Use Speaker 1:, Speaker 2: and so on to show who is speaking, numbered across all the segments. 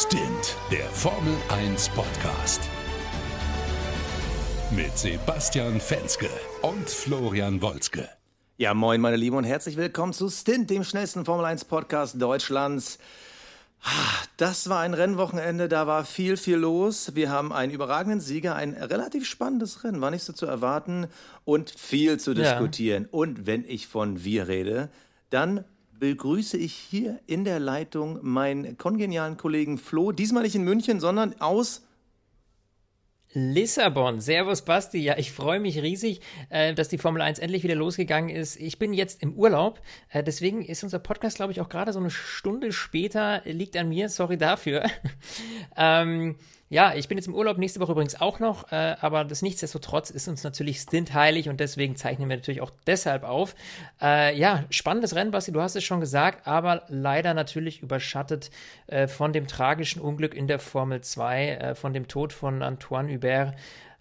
Speaker 1: Stint, der Formel 1 Podcast. Mit Sebastian Fenske und Florian Wolzke.
Speaker 2: Ja, moin, meine Lieben, und herzlich willkommen zu Stint, dem schnellsten Formel 1 Podcast Deutschlands. Ah, das war ein Rennwochenende, da war viel, viel los. Wir haben einen überragenden Sieger, ein relativ spannendes Rennen, war nicht so zu erwarten und viel zu diskutieren. Ja. Und wenn ich von wir rede, dann begrüße ich hier in der Leitung meinen kongenialen Kollegen Flo, diesmal nicht in München, sondern aus
Speaker 3: Lissabon. Servus Basti. Ja, ich freue mich riesig, äh, dass die Formel 1 endlich wieder losgegangen ist. Ich bin jetzt im Urlaub. Äh, deswegen ist unser Podcast, glaube ich, auch gerade so eine Stunde später. Liegt an mir. Sorry dafür. ähm, ja, ich bin jetzt im Urlaub, nächste Woche übrigens auch noch, äh, aber das nichtsdestotrotz ist uns natürlich Stint heilig und deswegen zeichnen wir natürlich auch deshalb auf. Äh, ja, spannendes Rennen, Basti, du hast es schon gesagt, aber leider natürlich überschattet äh, von dem tragischen Unglück in der Formel 2, äh, von dem Tod von Antoine Hubert.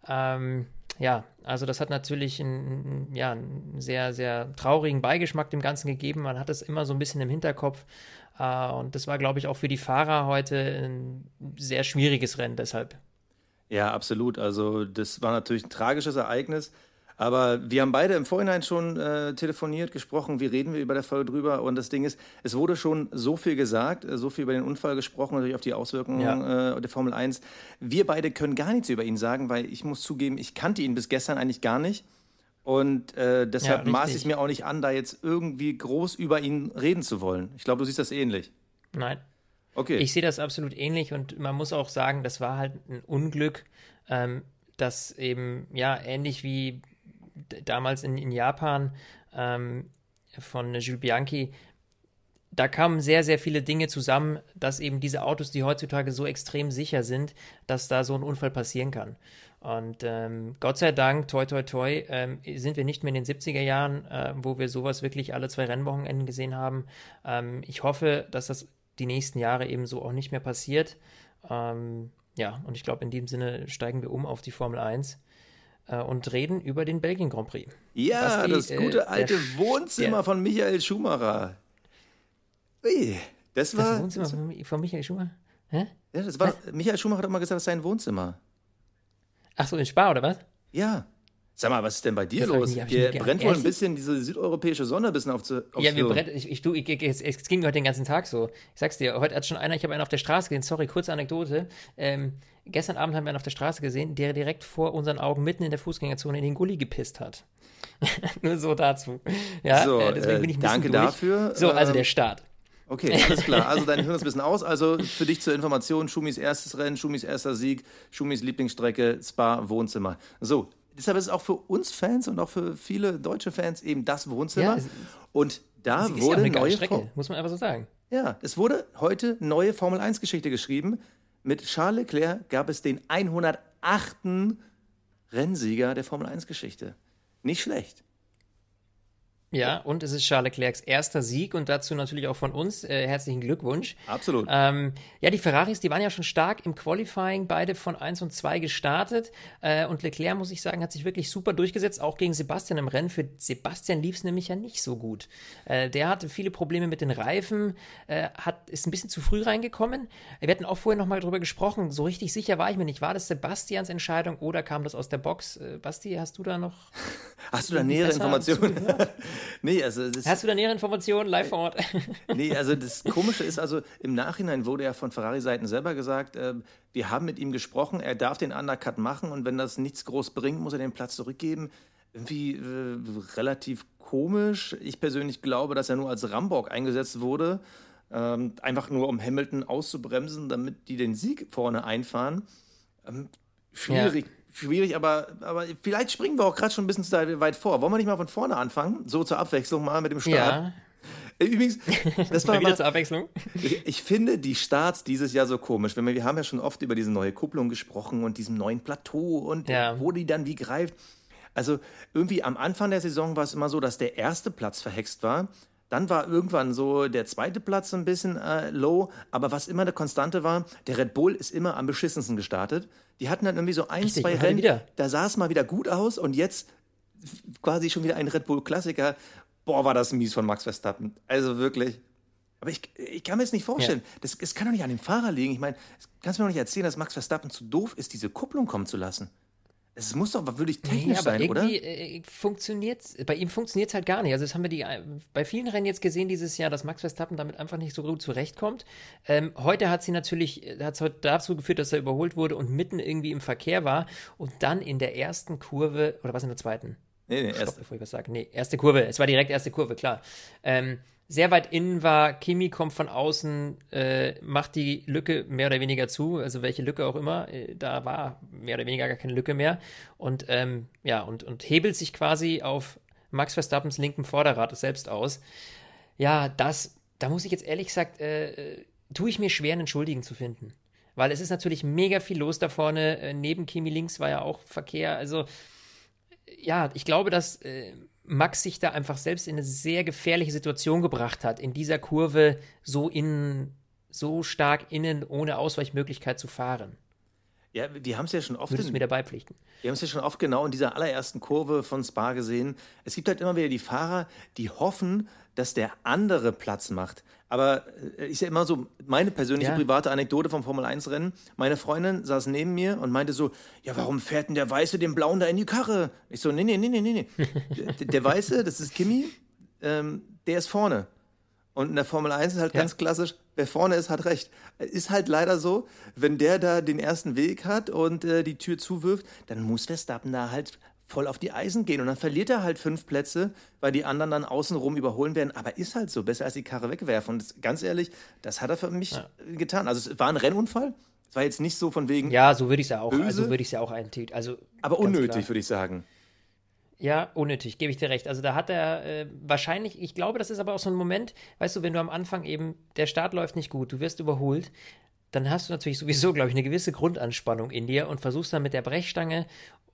Speaker 3: Ähm, ja, also das hat natürlich einen, ja, einen sehr, sehr traurigen Beigeschmack dem Ganzen gegeben. Man hat es immer so ein bisschen im Hinterkopf. Uh, und das war, glaube ich, auch für die Fahrer heute ein sehr schwieriges Rennen deshalb.
Speaker 2: Ja, absolut. Also das war natürlich ein tragisches Ereignis. Aber wir haben beide im Vorhinein schon äh, telefoniert, gesprochen, wie reden wir über der Folge drüber. Und das Ding ist, es wurde schon so viel gesagt, äh, so viel über den Unfall gesprochen, natürlich auf die Auswirkungen ja. äh, der Formel 1. Wir beide können gar nichts über ihn sagen, weil ich muss zugeben, ich kannte ihn bis gestern eigentlich gar nicht. Und äh, deshalb ja, maße ich mir auch nicht an, da jetzt irgendwie groß über ihn reden zu wollen. Ich glaube, du siehst das ähnlich.
Speaker 3: Nein. Okay. Ich sehe das absolut ähnlich und man muss auch sagen, das war halt ein Unglück, ähm, das eben, ja, ähnlich wie damals in, in Japan ähm, von Jules Bianchi, da kamen sehr, sehr viele Dinge zusammen, dass eben diese Autos, die heutzutage so extrem sicher sind, dass da so ein Unfall passieren kann. Und ähm, Gott sei Dank, toi, toi, toi, ähm, sind wir nicht mehr in den 70er Jahren, äh, wo wir sowas wirklich alle zwei Rennwochenenden gesehen haben. Ähm, ich hoffe, dass das die nächsten Jahre eben so auch nicht mehr passiert. Ähm, ja, und ich glaube, in dem Sinne steigen wir um auf die Formel 1 äh, und reden über den Belgien Grand Prix.
Speaker 2: Ja, die, das gute äh, alte der, Wohnzimmer der, von Michael Schumacher. Ui, das war. Das
Speaker 3: Wohnzimmer das, von Michael Schumacher? Hä?
Speaker 2: Ja, das war. Michael Schumacher hat mal gesagt, das sei ein Wohnzimmer.
Speaker 3: Ach so, in Spa oder was?
Speaker 2: Ja. Sag mal, was ist denn bei dir das los? Hier brennt wohl ein bisschen diese südeuropäische Sonne ein bisschen auf zu.
Speaker 3: Ja, wir brennt, ich, ich, du, ich, es, es ging heute den ganzen Tag so. Ich sag's dir, heute hat schon einer, ich habe einen auf der Straße gesehen, sorry, kurze Anekdote. Ähm, gestern Abend haben wir einen auf der Straße gesehen, der direkt vor unseren Augen mitten in der Fußgängerzone in den Gully gepisst hat. Nur so dazu. Ja,
Speaker 2: so, äh, deswegen bin ich ein äh, Danke durch. dafür.
Speaker 3: So, also der ähm, Start.
Speaker 2: Okay, alles klar. Also dein Hirn ist ein bisschen aus. Also für dich zur Information, Schumis erstes Rennen, Schumis erster Sieg, Schumis Lieblingsstrecke, Spa, Wohnzimmer. So, deshalb ist es auch für uns Fans und auch für viele deutsche Fans eben das Wohnzimmer. Ja, und da wurde
Speaker 3: ja neue Strecke, muss man einfach so sagen.
Speaker 2: Ja, es wurde heute neue Formel 1 Geschichte geschrieben. Mit Charles Leclerc gab es den 108. Rennsieger der Formel 1 Geschichte. Nicht schlecht.
Speaker 3: Ja, und es ist Charles Leclercs erster Sieg und dazu natürlich auch von uns äh, herzlichen Glückwunsch.
Speaker 2: Absolut.
Speaker 3: Ähm, ja, die Ferraris, die waren ja schon stark im Qualifying, beide von 1 und 2 gestartet. Äh, und Leclerc, muss ich sagen, hat sich wirklich super durchgesetzt, auch gegen Sebastian im Rennen. Für Sebastian lief es nämlich ja nicht so gut. Äh, der hatte viele Probleme mit den Reifen, äh, hat, ist ein bisschen zu früh reingekommen. Wir hatten auch vorher nochmal drüber gesprochen, so richtig sicher war ich mir nicht. War das Sebastians Entscheidung oder kam das aus der Box? Äh, Basti, hast du da noch.
Speaker 2: Hast du da nähere Informationen?
Speaker 3: nee, also das, Hast du da nähere Informationen live vor Ort?
Speaker 2: nee, also das Komische ist, also im Nachhinein wurde ja von Ferrari-Seiten selber gesagt, äh, wir haben mit ihm gesprochen, er darf den Undercut machen und wenn das nichts groß bringt, muss er den Platz zurückgeben. Irgendwie äh, relativ komisch. Ich persönlich glaube, dass er nur als Rambock eingesetzt wurde, ähm, einfach nur um Hamilton auszubremsen, damit die den Sieg vorne einfahren. Ähm, schwierig. Ja schwierig, aber, aber vielleicht springen wir auch gerade schon ein bisschen zu weit vor. Wollen wir nicht mal von vorne anfangen? So zur Abwechslung mal mit dem Start. Ja. Äh, übrigens, das war
Speaker 3: wieder mal, zur Abwechslung.
Speaker 2: Ich, ich, finde die Starts dieses Jahr so komisch. Wenn wir, wir haben ja schon oft über diese neue Kupplung gesprochen und diesem neuen Plateau und ja. wo die dann wie greift. Also irgendwie am Anfang der Saison war es immer so, dass der erste Platz verhext war. Dann war irgendwann so der zweite Platz ein bisschen äh, low, aber was immer eine Konstante war, der Red Bull ist immer am beschissensten gestartet. Die hatten dann irgendwie so ein, Richtig, zwei Rennen, wieder. da sah es mal wieder gut aus und jetzt quasi schon wieder ein Red Bull-Klassiker. Boah, war das mies von Max Verstappen. Also wirklich. Aber ich, ich kann mir das nicht vorstellen. Ja. Das, das kann doch nicht an dem Fahrer liegen. Ich meine, kannst du mir doch nicht erzählen, dass Max Verstappen zu doof ist, diese Kupplung kommen zu lassen. Es muss doch wirklich technisch aber sein,
Speaker 3: oder? Äh, funktioniert bei ihm funktioniert es halt gar nicht. Also das haben wir die, äh, bei vielen Rennen jetzt gesehen dieses Jahr, dass Max Verstappen damit einfach nicht so gut zurechtkommt. Ähm, heute hat sie natürlich, hat es heute dazu geführt, dass er überholt wurde und mitten irgendwie im Verkehr war und dann in der ersten Kurve, oder was in der zweiten? Nee, nee, erste. bevor ich was sage. Nee, erste Kurve. Es war direkt erste Kurve, klar. Ähm, sehr weit innen war. Kimi kommt von außen, äh, macht die Lücke mehr oder weniger zu, also welche Lücke auch immer. Äh, da war mehr oder weniger gar keine Lücke mehr. Und ähm, ja, und, und hebelt sich quasi auf Max Verstappens linken Vorderrad selbst aus. Ja, das, da muss ich jetzt ehrlich gesagt, äh, tue ich mir schwer, einen Schuldigen zu finden. Weil es ist natürlich mega viel los da vorne. Äh, neben Kimi links war ja auch Verkehr. Also, ja, ich glaube, dass äh, Max sich da einfach selbst in eine sehr gefährliche Situation gebracht hat, in dieser Kurve so innen, so stark innen, ohne Ausweichmöglichkeit zu fahren.
Speaker 2: Ja, wir haben es ja schon oft.
Speaker 3: Würdest in, mir dabei pflichten?
Speaker 2: Wir haben es ja schon oft genau in dieser allerersten Kurve von Spa gesehen. Es gibt halt immer wieder die Fahrer, die hoffen, dass der andere Platz macht. Aber äh, ist ja immer so meine persönliche ja. private Anekdote vom Formel 1 Rennen. Meine Freundin saß neben mir und meinte so: Ja, warum fährt denn der Weiße den Blauen da in die Karre? Ich so: Nee, nee, nee, nee, nee. der, der Weiße, das ist Kimi, ähm, der ist vorne. Und in der Formel 1 ist halt ja. ganz klassisch, wer vorne ist, hat recht. Ist halt leider so, wenn der da den ersten Weg hat und äh, die Tür zuwirft, dann muss Verstappen da halt voll auf die Eisen gehen. Und dann verliert er halt fünf Plätze, weil die anderen dann außenrum überholen werden. Aber ist halt so, besser als die Karre wegwerfen. Und das, ganz ehrlich, das hat er für mich ja. getan. Also es war ein Rennunfall. Es war jetzt nicht so von wegen.
Speaker 3: Ja, so würde ich es ja auch. Böse, also würde ich es ja auch eintüten. Also
Speaker 2: aber unnötig, würde ich sagen.
Speaker 3: Ja, unnötig, gebe ich dir recht. Also da hat er äh, wahrscheinlich, ich glaube, das ist aber auch so ein Moment, weißt du, wenn du am Anfang eben, der Start läuft nicht gut, du wirst überholt, dann hast du natürlich sowieso, glaube ich, eine gewisse Grundanspannung in dir und versuchst dann mit der Brechstange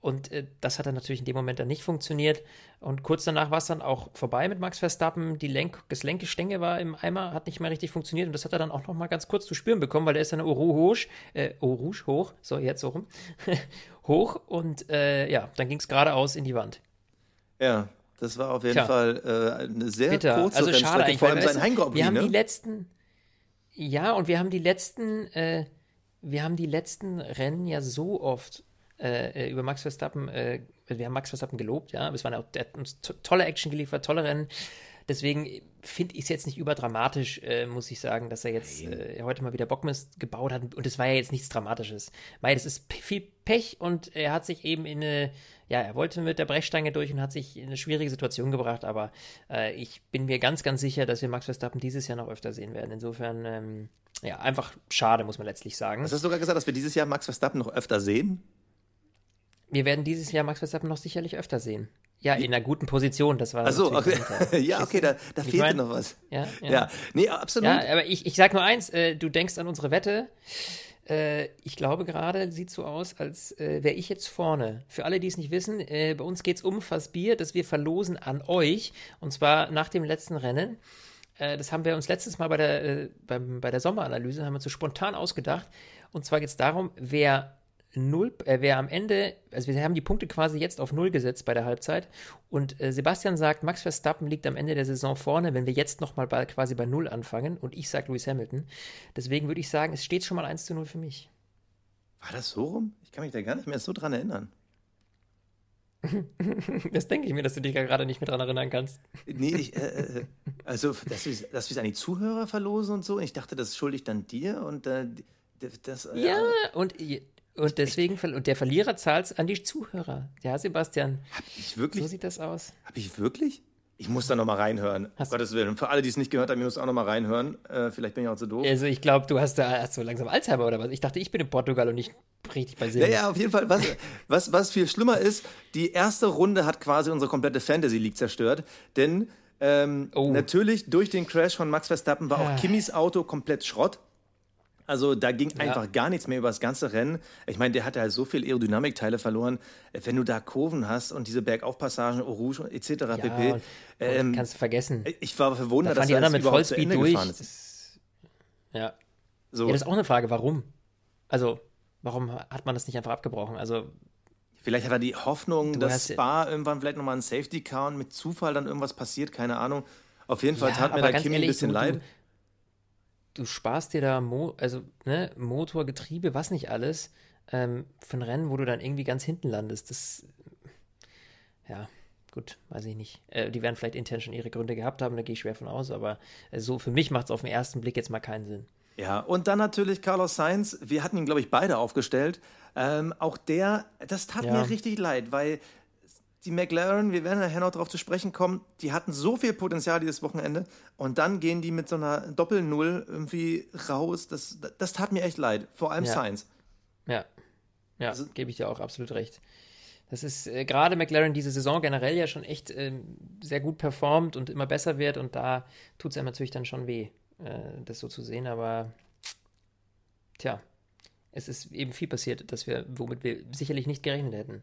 Speaker 3: und äh, das hat dann natürlich in dem Moment dann nicht funktioniert. Und kurz danach war es dann auch vorbei mit Max Verstappen. Die Lenk das Lenkgestänge war im Eimer, hat nicht mehr richtig funktioniert. Und das hat er dann auch noch mal ganz kurz zu spüren bekommen, weil der ist dann hoch, äh, Orouge hoch, so jetzt so rum, hoch. Und äh, ja, dann ging es geradeaus in die Wand.
Speaker 2: Ja, das war auf jeden Tja. Fall äh, eine sehr Bitter. kurze
Speaker 3: also schade eigentlich, vor allem sein Heimgobli, Wir haben ne? die letzten, ja, und wir haben die letzten, äh, wir haben die letzten Rennen ja so oft äh, äh, über Max Verstappen, äh, wir haben Max Verstappen gelobt, ja, es waren auch, der hat uns tolle Action geliefert, tolle Rennen. Deswegen finde ich es jetzt nicht überdramatisch, äh, muss ich sagen, dass er jetzt äh, heute mal wieder Bockmist gebaut hat. Und es war ja jetzt nichts Dramatisches. Weil das ist viel Pech und er hat sich eben in eine, ja, er wollte mit der Brechstange durch und hat sich in eine schwierige Situation gebracht. Aber äh, ich bin mir ganz, ganz sicher, dass wir Max Verstappen dieses Jahr noch öfter sehen werden. Insofern, ähm, ja, einfach schade, muss man letztlich sagen.
Speaker 2: Hast du sogar gesagt, dass wir dieses Jahr Max Verstappen noch öfter sehen?
Speaker 3: Wir werden dieses Jahr Max Verstappen noch sicherlich öfter sehen. Ja, in einer guten Position, das war.
Speaker 2: Achso, okay. ja, okay, da, da fehlte mein, noch was.
Speaker 3: Ja, ja. ja, nee, absolut. Ja, aber ich, ich sag nur eins: äh, Du denkst an unsere Wette. Äh, ich glaube gerade, sieht so aus, als äh, wäre ich jetzt vorne. Für alle, die es nicht wissen, äh, bei uns geht es um Fassbier, das wir verlosen an euch. Und zwar nach dem letzten Rennen. Äh, das haben wir uns letztes Mal bei der, äh, beim, bei der Sommeranalyse, haben wir uns so spontan ausgedacht. Und zwar geht es darum, wer null, äh, wer am Ende, also wir haben die Punkte quasi jetzt auf null gesetzt bei der Halbzeit und äh, Sebastian sagt, Max Verstappen liegt am Ende der Saison vorne, wenn wir jetzt nochmal bei, quasi bei null anfangen und ich sage Lewis Hamilton. Deswegen würde ich sagen, es steht schon mal 1 zu 0 für mich.
Speaker 2: War das so rum? Ich kann mich da gar nicht mehr so dran erinnern.
Speaker 3: das denke ich mir, dass du dich gerade nicht mehr dran erinnern kannst.
Speaker 2: Nee, ich, äh, äh also, dass wir es an die Zuhörer verlosen und so. Ich dachte, das schulde ich dann dir und äh, das.
Speaker 3: Äh, ja, und und deswegen, und der Verlierer zahlt es an die Zuhörer. Ja, Sebastian.
Speaker 2: Hab ich wirklich?
Speaker 3: So sieht das aus.
Speaker 2: Hab ich wirklich? Ich muss da nochmal reinhören. Hast Gottes Willen. Für alle, die es nicht gehört haben, ich muss auch nochmal reinhören. Äh, vielleicht bin ich auch zu doof.
Speaker 3: Also ich glaube, du hast da hast so langsam Alzheimer oder was? Ich dachte, ich bin in Portugal und nicht richtig bei Silber.
Speaker 2: Ja, ja, auf jeden Fall. Was, was, was viel schlimmer ist, die erste Runde hat quasi unsere komplette Fantasy League zerstört. Denn ähm, oh. natürlich durch den Crash von Max Verstappen war auch ah. Kimmys Auto komplett Schrott. Also da ging ja. einfach gar nichts mehr über das ganze Rennen. Ich meine, der hatte halt so viel Aerodynamikteile verloren. Wenn du da Kurven hast und diese Bergaufpassagen, Rouge etc. Ja, pp.
Speaker 3: Ähm, kannst du vergessen.
Speaker 2: Ich war verwundert, da dass er das mit Ende durch. ist.
Speaker 3: ja. So. ja, das ist auch eine Frage, warum? Also, warum hat man das nicht einfach abgebrochen? Also
Speaker 2: Vielleicht hat er die Hoffnung, dass Spa irgendwann vielleicht nochmal ein Safety Car und mit Zufall dann irgendwas passiert, keine Ahnung. Auf jeden Fall ja, tat mir da Kimi ein bisschen du, leid.
Speaker 3: du sparst dir da Mo also, ne, Motor, Getriebe, was nicht alles, ähm, für ein Rennen, wo du dann irgendwie ganz hinten landest. Das, ja, gut, weiß ich nicht. Äh, die werden vielleicht intern schon ihre Gründe gehabt haben, da gehe ich schwer von aus, aber äh, so für mich macht es auf den ersten Blick jetzt mal keinen Sinn.
Speaker 2: Ja, und dann natürlich Carlos Sainz. Wir hatten ihn, glaube ich, beide aufgestellt. Ähm, auch der, das tat ja. mir richtig leid, weil die McLaren, wir werden nachher noch darauf zu sprechen kommen, die hatten so viel Potenzial dieses Wochenende und dann gehen die mit so einer Doppel-Null irgendwie raus. Das, das tat mir echt leid, vor allem
Speaker 3: ja.
Speaker 2: Sainz.
Speaker 3: Ja, ja, also, gebe ich dir auch absolut recht. Das ist äh, gerade McLaren diese Saison generell ja schon echt äh, sehr gut performt und immer besser wird und da tut es einem natürlich dann schon weh, äh, das so zu sehen, aber tja, es ist eben viel passiert, dass wir, womit wir sicherlich nicht gerechnet hätten.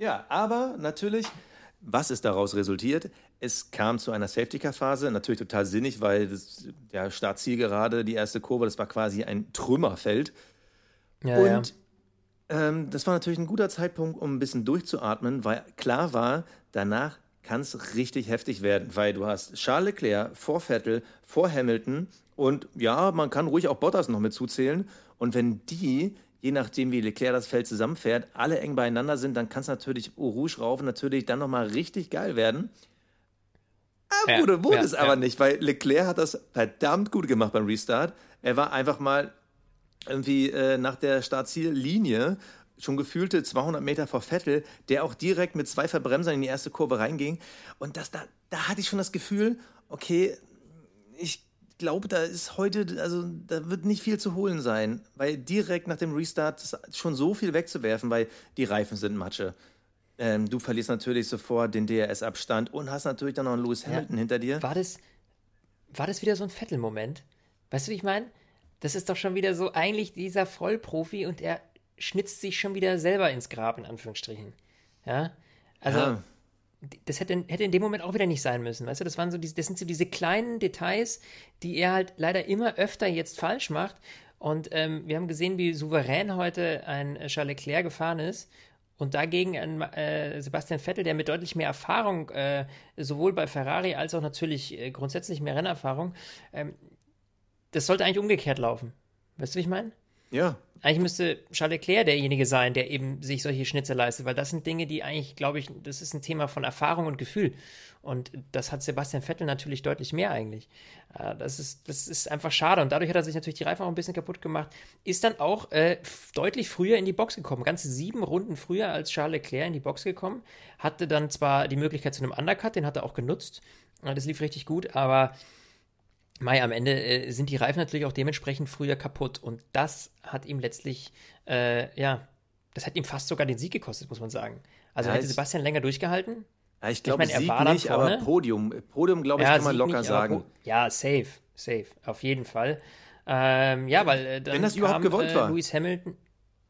Speaker 2: Ja, aber natürlich, was ist daraus resultiert? Es kam zu einer Safety-Car-Phase, natürlich total sinnig, weil das, der Startziel gerade, die erste Kurve, das war quasi ein Trümmerfeld. Ja, und ja. Ähm, das war natürlich ein guter Zeitpunkt, um ein bisschen durchzuatmen, weil klar war, danach kann es richtig heftig werden, weil du hast Charles Leclerc vor Vettel, vor Hamilton und ja, man kann ruhig auch Bottas noch mit zuzählen. Und wenn die je nachdem, wie Leclerc das Feld zusammenfährt, alle eng beieinander sind, dann kann es natürlich Eau Rouge raufen, natürlich dann nochmal richtig geil werden. Ah, ja, wurde, wurde ja, es aber ja. nicht, weil Leclerc hat das verdammt gut gemacht beim Restart. Er war einfach mal irgendwie äh, nach der Startziellinie schon gefühlte 200 Meter vor Vettel, der auch direkt mit zwei Verbremsern in die erste Kurve reinging. Und das, da, da hatte ich schon das Gefühl, okay, ich glaube, da ist heute, also da wird nicht viel zu holen sein, weil direkt nach dem Restart schon so viel wegzuwerfen, weil die Reifen sind Matsche. Ähm, du verlierst natürlich sofort den DRS-Abstand und hast natürlich dann noch einen Lewis Hamilton ja. hinter dir.
Speaker 3: War das, war das wieder so ein Vettel-Moment? Weißt du, wie ich meine? Das ist doch schon wieder so eigentlich dieser Vollprofi und er schnitzt sich schon wieder selber ins Grab, in Anführungsstrichen. Ja. Also, ja das hätte, hätte in dem Moment auch wieder nicht sein müssen. Weißt du, das waren so diese, das sind so diese kleinen Details, die er halt leider immer öfter jetzt falsch macht. Und ähm, wir haben gesehen, wie souverän heute ein Charles Leclerc gefahren ist. Und dagegen ein äh, Sebastian Vettel, der mit deutlich mehr Erfahrung, äh, sowohl bei Ferrari als auch natürlich äh, grundsätzlich mehr Rennerfahrung, ähm, das sollte eigentlich umgekehrt laufen. Weißt du, wie ich meine?
Speaker 2: Ja.
Speaker 3: Eigentlich müsste Charles Leclerc derjenige sein, der eben sich solche Schnitze leistet, weil das sind Dinge, die eigentlich, glaube ich, das ist ein Thema von Erfahrung und Gefühl. Und das hat Sebastian Vettel natürlich deutlich mehr eigentlich. Äh, das ist, das ist einfach schade. Und dadurch hat er sich natürlich die Reifen auch ein bisschen kaputt gemacht. Ist dann auch äh, deutlich früher in die Box gekommen. Ganze sieben Runden früher als Charles Leclerc in die Box gekommen. Hatte dann zwar die Möglichkeit zu einem Undercut, den hat er auch genutzt. Das lief richtig gut, aber Mai, am Ende äh, sind die Reifen natürlich auch dementsprechend früher kaputt und das hat ihm letztlich, äh, ja, das hat ihm fast sogar den Sieg gekostet, muss man sagen. Also ja, hätte Sebastian länger durchgehalten.
Speaker 2: Ja, ich glaube, ich mein, Sieg nicht, vorne. aber Podium. Podium, glaube ich, ja, kann man locker nicht, sagen.
Speaker 3: Ja, safe, safe, auf jeden Fall. Ähm, ja, weil
Speaker 2: äh, dann Wenn das kam, überhaupt gewollt äh, war.
Speaker 3: Lewis Hamilton.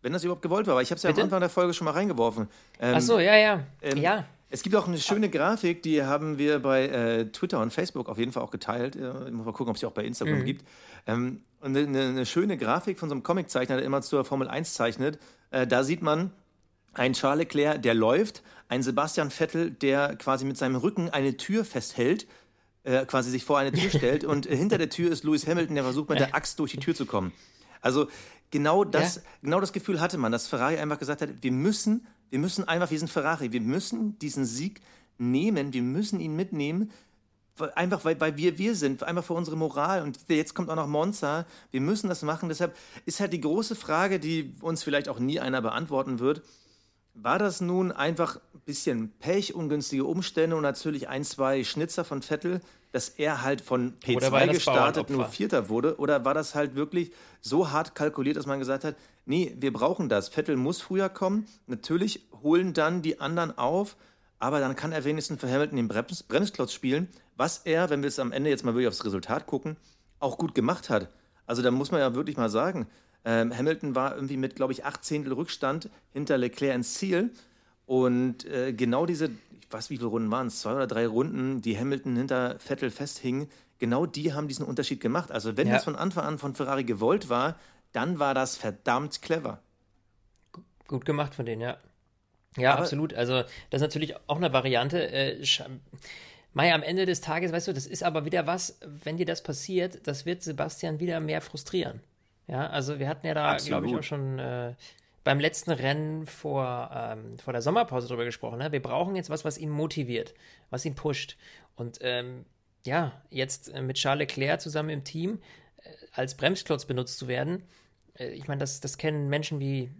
Speaker 2: Wenn das überhaupt gewollt war, weil ich habe es ja am Anfang der Folge schon mal reingeworfen.
Speaker 3: Ähm, Ach so, ja, ja. Ähm, ja.
Speaker 2: Es gibt auch eine schöne Grafik, die haben wir bei äh, Twitter und Facebook auf jeden Fall auch geteilt. Äh, muss mal gucken, ob es sie auch bei Instagram mhm. gibt. Ähm, und eine, eine, schöne Grafik von so einem Comiczeichner, der immer zur Formel 1 zeichnet. Äh, da sieht man einen Charles Leclerc, der läuft, einen Sebastian Vettel, der quasi mit seinem Rücken eine Tür festhält, äh, quasi sich vor eine Tür stellt. und äh, hinter der Tür ist Lewis Hamilton, der versucht mit der Axt durch die Tür zu kommen. Also genau das, ja. genau das Gefühl hatte man, dass Ferrari einfach gesagt hat, wir müssen wir müssen einfach, wir sind Ferrari, wir müssen diesen Sieg nehmen, wir müssen ihn mitnehmen, einfach weil, weil wir wir sind, einfach für unsere Moral. Und jetzt kommt auch noch Monza, wir müssen das machen. Deshalb ist halt die große Frage, die uns vielleicht auch nie einer beantworten wird. War das nun einfach ein bisschen Pech, ungünstige Umstände und natürlich ein, zwei Schnitzer von Vettel, dass er halt von P2 gestartet nur Vierter wurde? Oder war das halt wirklich so hart kalkuliert, dass man gesagt hat, nee, wir brauchen das. Vettel muss früher kommen. Natürlich holen dann die anderen auf, aber dann kann er wenigstens für Hamilton den Brems Bremsklotz spielen, was er, wenn wir es am Ende jetzt mal wirklich aufs Resultat gucken, auch gut gemacht hat. Also da muss man ja wirklich mal sagen, ähm, Hamilton war irgendwie mit, glaube ich, acht Zehntel Rückstand hinter Leclerc ins Ziel. Und äh, genau diese, ich weiß, wie viele Runden waren es, zwei oder drei Runden, die Hamilton hinter Vettel festhingen, genau die haben diesen Unterschied gemacht. Also wenn ja. das von Anfang an von Ferrari gewollt war, dann war das verdammt clever.
Speaker 3: Gut gemacht von denen, ja. Ja, Aber absolut. Also das ist natürlich auch eine Variante. Äh, Mai, am Ende des Tages, weißt du, das ist aber wieder was, wenn dir das passiert, das wird Sebastian wieder mehr frustrieren. Ja, also wir hatten ja da, glaube ich, auch schon äh, beim letzten Rennen vor, ähm, vor der Sommerpause drüber gesprochen. Ne? Wir brauchen jetzt was, was ihn motiviert, was ihn pusht. Und ähm, ja, jetzt äh, mit Charles Leclerc zusammen im Team äh, als Bremsklotz benutzt zu werden, äh, ich meine, das, das kennen Menschen wie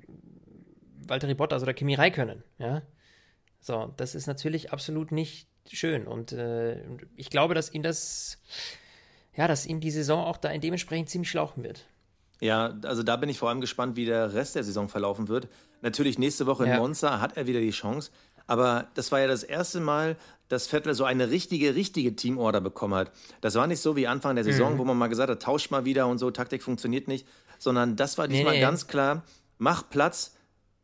Speaker 3: Valtteri Bottas oder Kimi Räikkönen, ja. So, das ist natürlich absolut nicht schön. Und äh, ich glaube, dass ihn das, ja, dass ihm die Saison auch da dementsprechend ziemlich schlauchen wird.
Speaker 2: Ja, also da bin ich vor allem gespannt, wie der Rest der Saison verlaufen wird. Natürlich nächste Woche in ja. Monza hat er wieder die Chance. Aber das war ja das erste Mal, dass Vettel so eine richtige, richtige Teamorder bekommen hat. Das war nicht so wie Anfang der Saison, mhm. wo man mal gesagt hat, tauscht mal wieder und so, Taktik funktioniert nicht. Sondern das war diesmal nee, nee. ganz klar, mach Platz,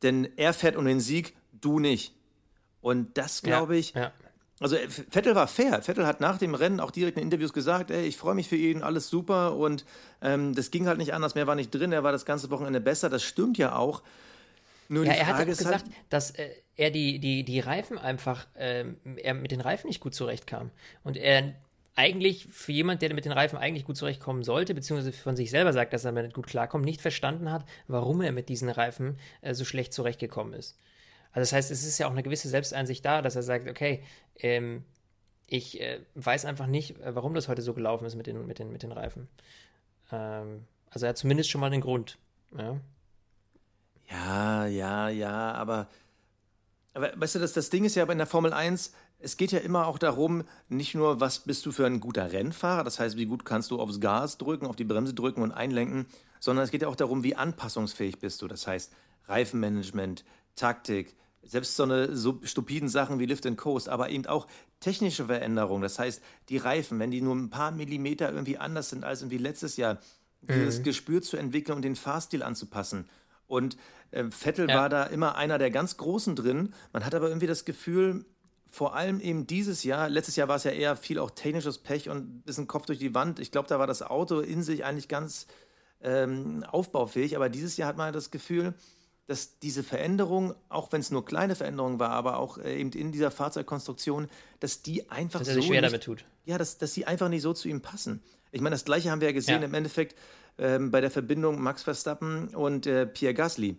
Speaker 2: denn er fährt um den Sieg, du nicht. Und das glaube ich, ja, ja. Also äh, Vettel war fair. Vettel hat nach dem Rennen auch direkt in Interviews gesagt, ey, ich freue mich für ihn, alles super. Und ähm, das ging halt nicht anders, mehr war nicht drin, er war das ganze Wochenende besser. Das stimmt ja auch.
Speaker 3: Nur ja, er hat auch gesagt, halt, dass äh, er die, die, die Reifen einfach, äh, er mit den Reifen nicht gut zurechtkam. Und er eigentlich für jemand, der mit den Reifen eigentlich gut zurechtkommen sollte, beziehungsweise von sich selber sagt, dass er damit gut klarkommt, nicht verstanden hat, warum er mit diesen Reifen äh, so schlecht zurechtgekommen ist. Also das heißt, es ist ja auch eine gewisse Selbsteinsicht da, dass er sagt, okay, ähm, ich äh, weiß einfach nicht, äh, warum das heute so gelaufen ist mit den, mit den, mit den Reifen. Ähm, also er hat zumindest schon mal den Grund. Ja,
Speaker 2: ja, ja, ja aber, aber weißt du, das, das Ding ist ja in der Formel 1, es geht ja immer auch darum, nicht nur, was bist du für ein guter Rennfahrer, das heißt, wie gut kannst du aufs Gas drücken, auf die Bremse drücken und einlenken, sondern es geht ja auch darum, wie anpassungsfähig bist du. Das heißt, Reifenmanagement, Taktik, selbst so eine so stupiden Sachen wie Lift and Coast, aber eben auch technische Veränderungen. Das heißt, die Reifen, wenn die nur ein paar Millimeter irgendwie anders sind als irgendwie letztes Jahr, mhm. dieses Gespür zu entwickeln und den Fahrstil anzupassen. Und äh, Vettel ja. war da immer einer der ganz Großen drin. Man hat aber irgendwie das Gefühl, vor allem eben dieses Jahr, letztes Jahr war es ja eher viel auch technisches Pech und ein bisschen Kopf durch die Wand. Ich glaube, da war das Auto in sich eigentlich ganz ähm, aufbaufähig, aber dieses Jahr hat man das Gefühl, dass diese Veränderung, auch wenn es nur kleine Veränderungen war, aber auch äh, eben in dieser Fahrzeugkonstruktion, dass die einfach dass
Speaker 3: er so schwer nicht, damit tut.
Speaker 2: Ja, dass, dass sie einfach nicht so zu ihm passen. Ich meine, das gleiche haben wir ja gesehen ja. im Endeffekt ähm, bei der Verbindung Max Verstappen und äh, Pierre Gasly.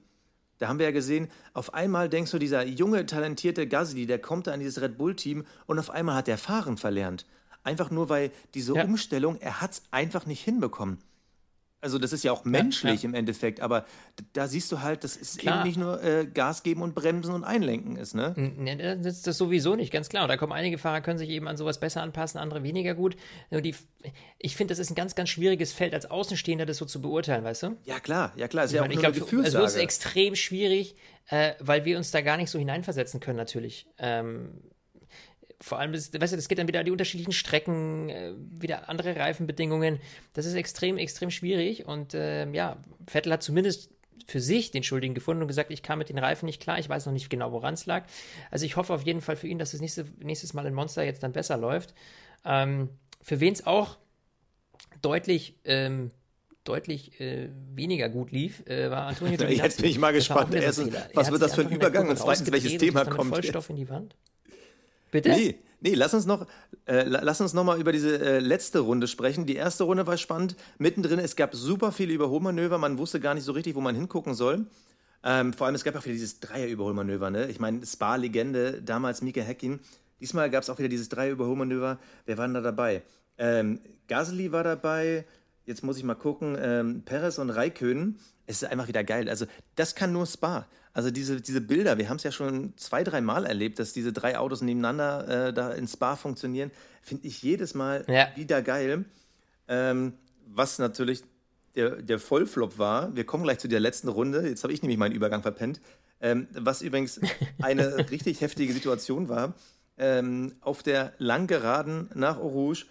Speaker 2: Da haben wir ja gesehen, auf einmal denkst du, dieser junge, talentierte Gasly, der kommt da in dieses Red Bull-Team und auf einmal hat der Fahren verlernt. Einfach nur, weil diese ja. Umstellung, er hat es einfach nicht hinbekommen. Also das ist ja auch menschlich ja, ja. im Endeffekt, aber da siehst du halt, dass es klar. eben nicht nur äh, Gas geben und bremsen und einlenken ist, ne?
Speaker 3: ne das ist das sowieso nicht, ganz klar. Und da kommen einige Fahrer, können sich eben an sowas besser anpassen, andere weniger gut. Nur die, ich finde, das ist ein ganz, ganz schwieriges Feld, als Außenstehender das so zu beurteilen, weißt du?
Speaker 2: Ja, klar, ja klar. Ist ich ja meine, auch
Speaker 3: ich glaube, es wird extrem schwierig, äh, weil wir uns da gar nicht so hineinversetzen können, natürlich. Ähm, vor allem, das, weißt du, das geht dann wieder an die unterschiedlichen Strecken, äh, wieder andere Reifenbedingungen. Das ist extrem, extrem schwierig. Und äh, ja, Vettel hat zumindest für sich den Schuldigen gefunden und gesagt, ich kam mit den Reifen nicht klar, ich weiß noch nicht genau, woran es lag. Also ich hoffe auf jeden Fall für ihn, dass es nächste, nächstes Mal in Monster jetzt dann besser läuft. Ähm, für wen es auch deutlich ähm, deutlich äh, weniger gut lief, äh, war Antonio
Speaker 2: Giovinazzi. Jetzt bin ich mal gespannt. Erstens, was wird das für ein Übergang? Und zweitens, welches Thema kommt?
Speaker 3: Vollstoff in die Wand.
Speaker 2: Bitte? Nee, nee, lass uns noch, äh, noch mal über diese äh, letzte Runde sprechen. Die erste Runde war spannend. Mittendrin, es gab super viele Überholmanöver. Man wusste gar nicht so richtig, wo man hingucken soll. Ähm, vor allem, es gab auch wieder dieses Dreier-Überholmanöver. Ne? Ich meine, Spa-Legende, damals Mika Heckin. Diesmal gab es auch wieder dieses Dreier-Überholmanöver. Wer war denn da dabei? Ähm, Gasly war dabei. Jetzt muss ich mal gucken. Ähm, Perez und Raikön. Es ist einfach wieder geil. Also, das kann nur Spa. Also diese, diese Bilder, wir haben es ja schon zwei, drei Mal erlebt, dass diese drei Autos nebeneinander äh, da in Spa funktionieren, finde ich jedes Mal ja. wieder geil. Ähm, was natürlich der, der Vollflop war, wir kommen gleich zu der letzten Runde, jetzt habe ich nämlich meinen Übergang verpennt, ähm, was übrigens eine richtig heftige Situation war, ähm, auf der Langgeraden nach Rouge.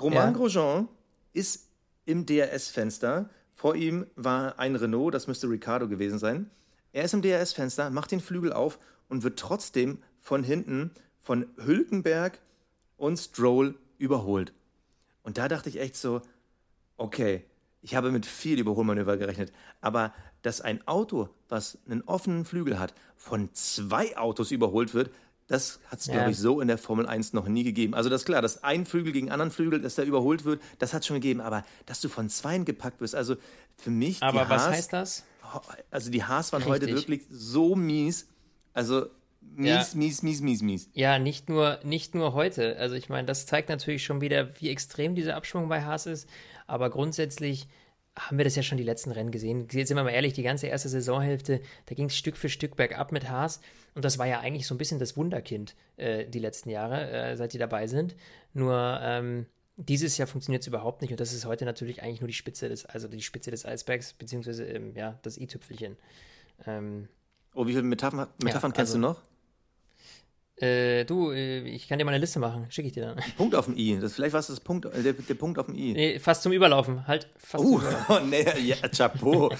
Speaker 2: Romain ja. Grosjean ist im DRS-Fenster, vor ihm war ein Renault, das müsste Ricardo gewesen sein. Er ist im DRS-Fenster, macht den Flügel auf und wird trotzdem von hinten von Hülkenberg und Stroll überholt. Und da dachte ich echt so, okay, ich habe mit viel Überholmanöver gerechnet, aber dass ein Auto, was einen offenen Flügel hat, von zwei Autos überholt wird, das hat es,
Speaker 3: Ja.
Speaker 2: glaube ich, so in der Formel 1 noch nie gegeben. Also das ist klar, dass ein Flügel gegen anderen Flügel, dass der überholt wird, das hat schon gegeben. Aber dass du von zweien gepackt wirst, also für mich,
Speaker 3: Aber was
Speaker 2: Haas,
Speaker 3: heißt das?
Speaker 2: Also die Haas waren heute
Speaker 3: Richtig.
Speaker 2: wirklich so mies. Also mies,
Speaker 3: Ja.
Speaker 2: mies, mies, mies, mies.
Speaker 3: Ja, nicht nur, nicht nur heute. Also ich meine, das zeigt natürlich schon wieder, wie extrem dieser Abschwung bei Haas ist. Aber grundsätzlich haben wir das ja schon die letzten Rennen gesehen. Jetzt sind wir mal ehrlich, die ganze erste Saisonhälfte, da ging es Stück für Stück bergab mit Haas. Und das war ja eigentlich so ein bisschen das Wunderkind äh, die letzten Jahre, äh, seit die dabei sind. Nur ähm, dieses Jahr funktioniert es überhaupt nicht. Und das ist heute natürlich eigentlich nur die Spitze des, also die Spitze des Eisbergs, beziehungsweise ähm, ja, das i-Tüpfelchen. Ähm,
Speaker 2: Oh, wie viele Metaphern, Metaphern kennst
Speaker 3: also-
Speaker 2: du noch?
Speaker 3: äh, du, äh, ich kann dir mal eine Liste machen, schicke ich dir dann.
Speaker 2: Punkt auf dem I. Das, vielleicht war es das Punkt, äh, der, der Punkt auf dem I.
Speaker 3: Nee, fast zum Überlaufen. Halt, fast zum
Speaker 2: Uh,
Speaker 3: Überlaufen.
Speaker 2: nee, ja, Chapeau.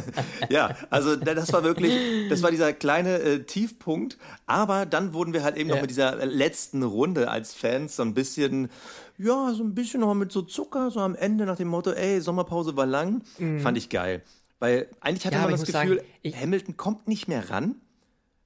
Speaker 2: ja, also da- das war wirklich, das war dieser kleine äh, Tiefpunkt. Aber dann wurden wir halt eben noch
Speaker 3: Ja.
Speaker 2: mit dieser letzten Runde als Fans so ein bisschen, ja, so ein bisschen noch mit so Zucker, so am Ende nach dem Motto, ey, Sommerpause war lang. Fand ich geil. Weil eigentlich hatte
Speaker 3: Mhm. Ja,
Speaker 2: man das Gefühl,
Speaker 3: sagen,
Speaker 2: Hamilton kommt nicht mehr ran.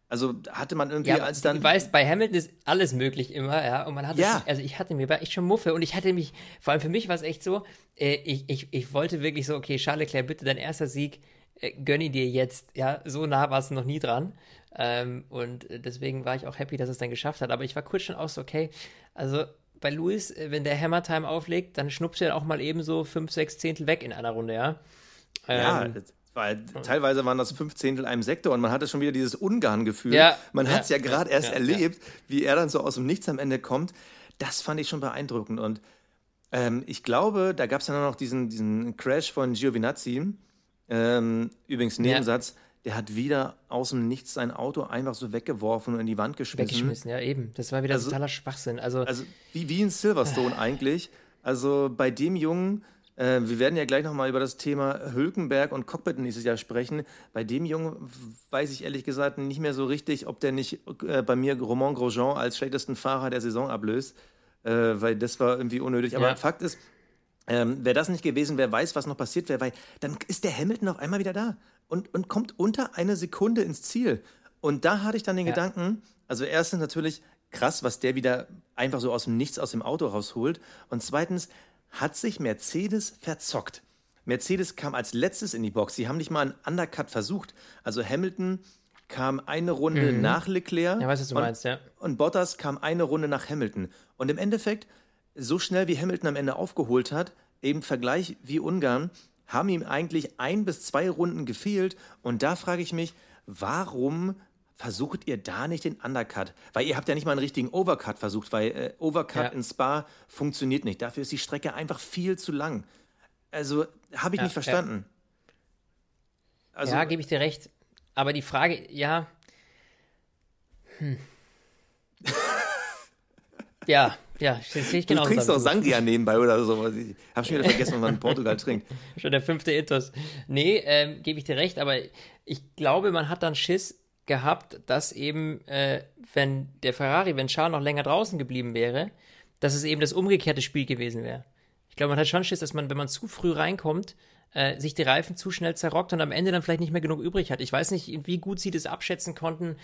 Speaker 2: Also hatte man irgendwie
Speaker 3: Ja,
Speaker 2: als
Speaker 3: du
Speaker 2: dann.
Speaker 3: weißt, bei Hamilton ist alles möglich immer, ja. Und man hatte,
Speaker 2: Ja.
Speaker 3: also ich hatte mir war echt schon Muffe und ich hatte mich, vor allem für mich war es echt so, äh, ich, ich, ich wollte wirklich so, okay, Charles Leclerc, bitte dein erster Sieg, äh, gönn ihn dir jetzt, ja. So nah warst du noch nie dran. Ähm, und äh, deswegen war ich auch happy, dass es dann geschafft hat. Aber ich war kurz schon auch so, okay, also bei Lewis, äh, wenn der Hammer Time auflegt, dann schnuppst du ja auch mal eben so fünf, sechs Zehntel weg in einer Runde, ja.
Speaker 2: Ja,
Speaker 3: Ähm,
Speaker 2: das war, teilweise waren das fünf Zehntel einem Sektor und man hatte schon wieder dieses Ungarn-Gefühl.
Speaker 3: Ja,
Speaker 2: man
Speaker 3: ja,
Speaker 2: hat es ja gerade
Speaker 3: ja,
Speaker 2: erst
Speaker 3: ja,
Speaker 2: erlebt, wie er dann so aus dem Nichts am Ende kommt. Das fand ich schon beeindruckend. Und ähm, ich glaube, da gab es dann noch diesen, diesen Crash von Giovinazzi. Ähm, übrigens, Nebensatz, der hat wieder aus dem Nichts sein Auto einfach so weggeworfen und in die Wand geschmissen.
Speaker 3: weggeschmissen, ja, eben. Das war wieder
Speaker 2: Also-
Speaker 3: totaler Schwachsinn. Also,
Speaker 2: Also wie, wie in Silverstone eigentlich. Also bei dem Jungen, äh, wir werden ja gleich nochmal über das Thema Hülkenberg und Cockpit nächstes Jahr sprechen. Bei dem Jungen weiß ich ehrlich gesagt nicht mehr so richtig, ob der nicht äh, bei mir Romain Grosjean als schlechtesten Fahrer der Saison ablöst, äh, weil das war irgendwie unnötig. Aber
Speaker 3: Ja.
Speaker 2: Fakt ist, ähm, wäre das nicht gewesen, wer weiß, was noch passiert wäre, weil dann ist der Hamilton auf einmal wieder da und, und kommt unter eine Sekunde ins Ziel. Und da hatte ich dann den
Speaker 3: Ja.
Speaker 2: Gedanken, also erstens natürlich krass, was der wieder einfach so aus dem Nichts aus dem Auto rausholt. Und zweitens hat sich Mercedes verzockt. Mercedes kam als letztes in die Box. Sie haben nicht mal einen Undercut versucht. Also Hamilton kam eine Runde nach Leclerc.
Speaker 3: Mhm. Ja, weiß, was du
Speaker 2: und,
Speaker 3: meinst, ja.
Speaker 2: Und Bottas kam eine Runde nach Hamilton. Und im Endeffekt, so schnell wie Hamilton am Ende aufgeholt hat, eben Vergleich wie Ungarn, haben ihm eigentlich ein bis zwei Runden gefehlt. Und da frage ich mich, warum versucht ihr da nicht den Undercut? Weil ihr habt ja nicht mal einen richtigen Overcut versucht, weil äh, Overcut
Speaker 3: Ja.
Speaker 2: in Spa funktioniert nicht. Dafür ist die Strecke einfach viel zu lang. Also habe ich
Speaker 3: Ja,
Speaker 2: nicht verstanden. Also,
Speaker 3: ja, gebe ich dir recht. Aber die Frage, ja. Hm. ja, ja, sehe ich
Speaker 2: du
Speaker 3: genau.
Speaker 2: trinkst doch Sangria nebenbei oder so. Ich habe schon wieder vergessen, was man in Portugal trinkt.
Speaker 3: Schon der fünfte Ethos. Nee, ähm, gebe ich dir recht, aber ich glaube, man hat dann Schiss gehabt, dass eben, äh, wenn der Ferrari, wenn Charles noch länger draußen geblieben wäre, dass es eben das umgekehrte Spiel gewesen wäre. Ich glaube, man hat schon Schiss, dass man, wenn man zu früh reinkommt, äh, sich die Reifen zu schnell zerrockt und am Ende dann vielleicht nicht mehr genug übrig hat. Ich weiß nicht, wie gut sie das abschätzen konnten,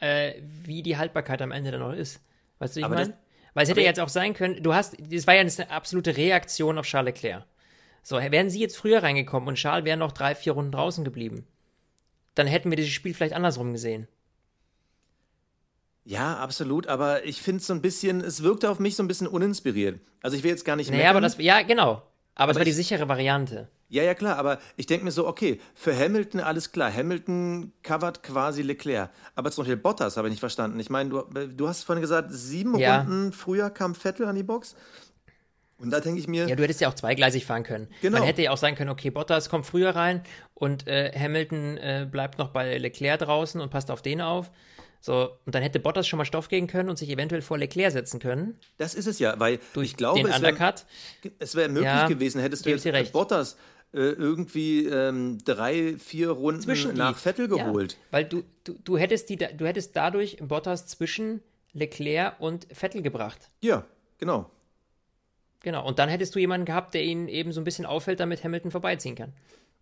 Speaker 3: äh, wie die Haltbarkeit am Ende dann noch ist. Weißt du, ich meine? Weil es hätte jetzt auch sein können, du hast, das war ja eine absolute Reaktion auf Charles Leclerc. So, wären sie jetzt früher reingekommen und Charles wäre noch drei, vier Runden draußen geblieben, dann hätten wir dieses Spiel vielleicht andersrum gesehen.
Speaker 2: Ja, absolut, aber ich finde es so ein bisschen, es wirkte auf mich so ein bisschen uninspiriert. Also ich will jetzt gar nicht
Speaker 3: Naja, aber das, ja, genau. Aber, es war die
Speaker 2: ich-
Speaker 3: sichere Variante.
Speaker 2: Ja, ja, klar, aber ich denke mir so, okay, für Hamilton alles klar. Hamilton covert quasi Leclerc. Aber zum Beispiel Bottas habe ich nicht verstanden. Ich meine, du, du hast vorhin gesagt, sieben
Speaker 3: Ja.
Speaker 2: Runden früher kam Vettel an die Box. Und da denke ich mir,
Speaker 3: Ja, du hättest ja auch zweigleisig fahren können.
Speaker 2: Genau.
Speaker 3: Man hätte ja auch sagen können, okay, Bottas kommt früher rein und äh, Hamilton äh, bleibt noch bei Leclerc draußen und passt auf den auf. So, und dann hätte Bottas schon mal Stoff gehen können und sich eventuell vor Leclerc setzen können.
Speaker 2: das ist es ja, weil
Speaker 3: Durch
Speaker 2: ich glaube,
Speaker 3: den
Speaker 2: es wäre
Speaker 3: Undercut.
Speaker 2: es wär möglich
Speaker 3: Ja,
Speaker 2: gewesen, hättest du jetzt
Speaker 3: dir recht.
Speaker 2: Bottas äh, irgendwie ähm, drei, vier Runden
Speaker 3: zwischen
Speaker 2: nach
Speaker 3: die.
Speaker 2: Vettel geholt.
Speaker 3: Ja, weil du, du, du, hättest die, du hättest dadurch Bottas zwischen Leclerc und Vettel gebracht.
Speaker 2: Ja, genau.
Speaker 3: Genau. Und dann hättest du jemanden gehabt, der ihn eben so ein bisschen auffällt, damit Hamilton vorbeiziehen kann.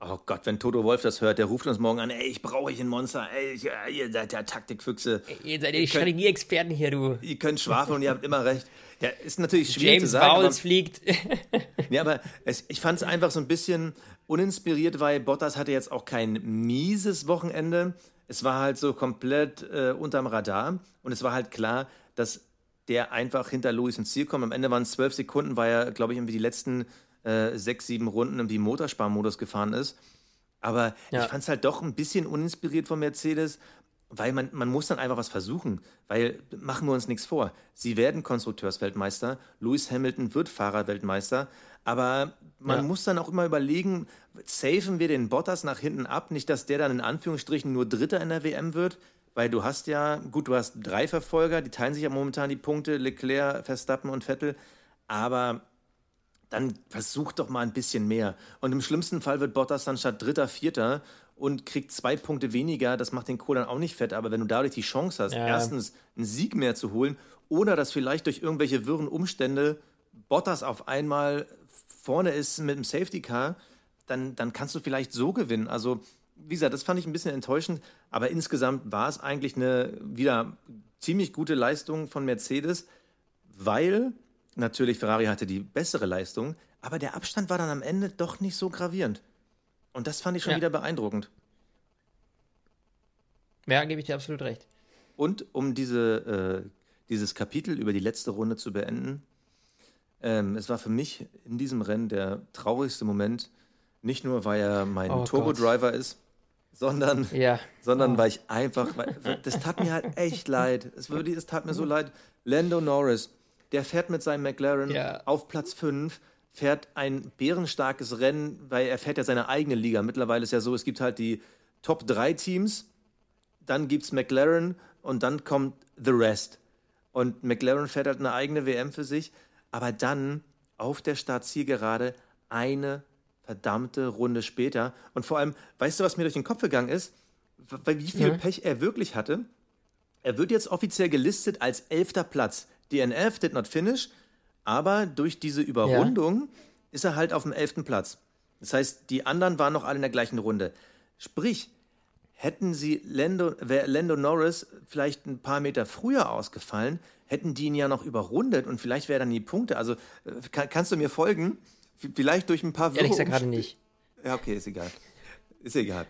Speaker 2: Oh Gott, wenn Toto Wolf das hört, der ruft uns morgen an, ey, ich brauche euch ein Monster, ey, ich, ihr seid ja Taktikfüchse.
Speaker 3: Ihr seid ja die Strategieexperten hier, du.
Speaker 2: Ihr könnt schwafeln und ihr habt immer recht. Ja, ist natürlich schwierig
Speaker 3: James
Speaker 2: zu sagen.
Speaker 3: Vowles fliegt.
Speaker 2: ja, aber es, ich fand es einfach so ein bisschen uninspiriert, weil Bottas hatte jetzt auch kein mieses Wochenende. Es war halt so komplett äh, unterm Radar und es war halt klar, dass der einfach hinter Lewis ins Ziel kommt. Am Ende waren es zwölf Sekunden, weil er, glaube ich, irgendwie die letzten äh, sechs, sieben Runden im Motorsparmodus gefahren ist. Aber ja. ich fand es halt doch ein bisschen uninspiriert von Mercedes, weil man, man muss dann einfach was versuchen. Weil, machen wir uns nichts vor, sie werden Konstrukteursweltmeister, Lewis Hamilton wird Fahrerweltmeister, aber man ja. muss dann auch immer überlegen, safen wir den Bottas nach hinten ab, nicht, dass der dann in Anführungsstrichen nur Dritter in der WM wird, weil du hast ja, gut, du hast drei Verfolger, die teilen sich ja momentan die Punkte, Leclerc, Verstappen und Vettel, aber dann versuch doch mal ein bisschen mehr. Und im schlimmsten Fall wird Bottas dann statt Dritter, Vierter und kriegt zwei Punkte weniger. Das macht den Kohl dann auch nicht fett. Aber wenn du dadurch die Chance hast, ja. erstens einen Sieg mehr zu holen oder dass vielleicht durch irgendwelche wirren Umstände Bottas auf einmal vorne ist mit dem Safety Car, dann, dann kannst du vielleicht so gewinnen. Also, wie gesagt, das fand ich ein bisschen enttäuschend. Aber insgesamt war es eigentlich eine wieder ziemlich gute Leistung von Mercedes, weil Natürlich, Ferrari hatte die bessere Leistung, aber der Abstand war dann am Ende doch nicht so gravierend. Und das fand ich schon ja. wieder beeindruckend.
Speaker 3: Ja, gebe ich dir absolut recht.
Speaker 2: Und um diese, äh, dieses Kapitel über die letzte Runde zu beenden, ähm, es war für mich in diesem Rennen der traurigste Moment, nicht nur, weil er mein oh Turbo-Driver ist, sondern, ja. sondern oh. weil ich einfach, weil, das tat mir halt echt leid. Es, wirklich, es tat mir so leid. Lando Norris, der fährt mit seinem McLaren ja. auf Platz 5, fährt ein bärenstarkes Rennen, weil er fährt ja seine eigene Liga. Mittlerweile ist ja so, es gibt halt die Top 3 Teams, dann gibt es McLaren und dann kommt The Rest. Und McLaren fährt halt eine eigene WM für sich, aber dann auf der Startzielgerade eine verdammte Runde später. Und vor allem, weißt du, was mir durch den Kopf gegangen ist? Wie viel ja. Pech er wirklich hatte? Er wird jetzt offiziell gelistet als elfter Platz. DNF did not finish, aber durch diese Überrundung ja. ist er halt auf dem elften Platz. Das heißt, die anderen waren noch alle in der gleichen Runde. Sprich, hätten sie Lando, wäre Lando Norris vielleicht ein paar Meter früher ausgefallen, hätten die ihn ja noch überrundet und vielleicht wären dann die Punkte. Also äh, kann, kannst du mir folgen? Vielleicht durch ein paar
Speaker 3: Ehrlich gesagt gerade nicht.
Speaker 2: Ja, okay, ist egal. Ist egal.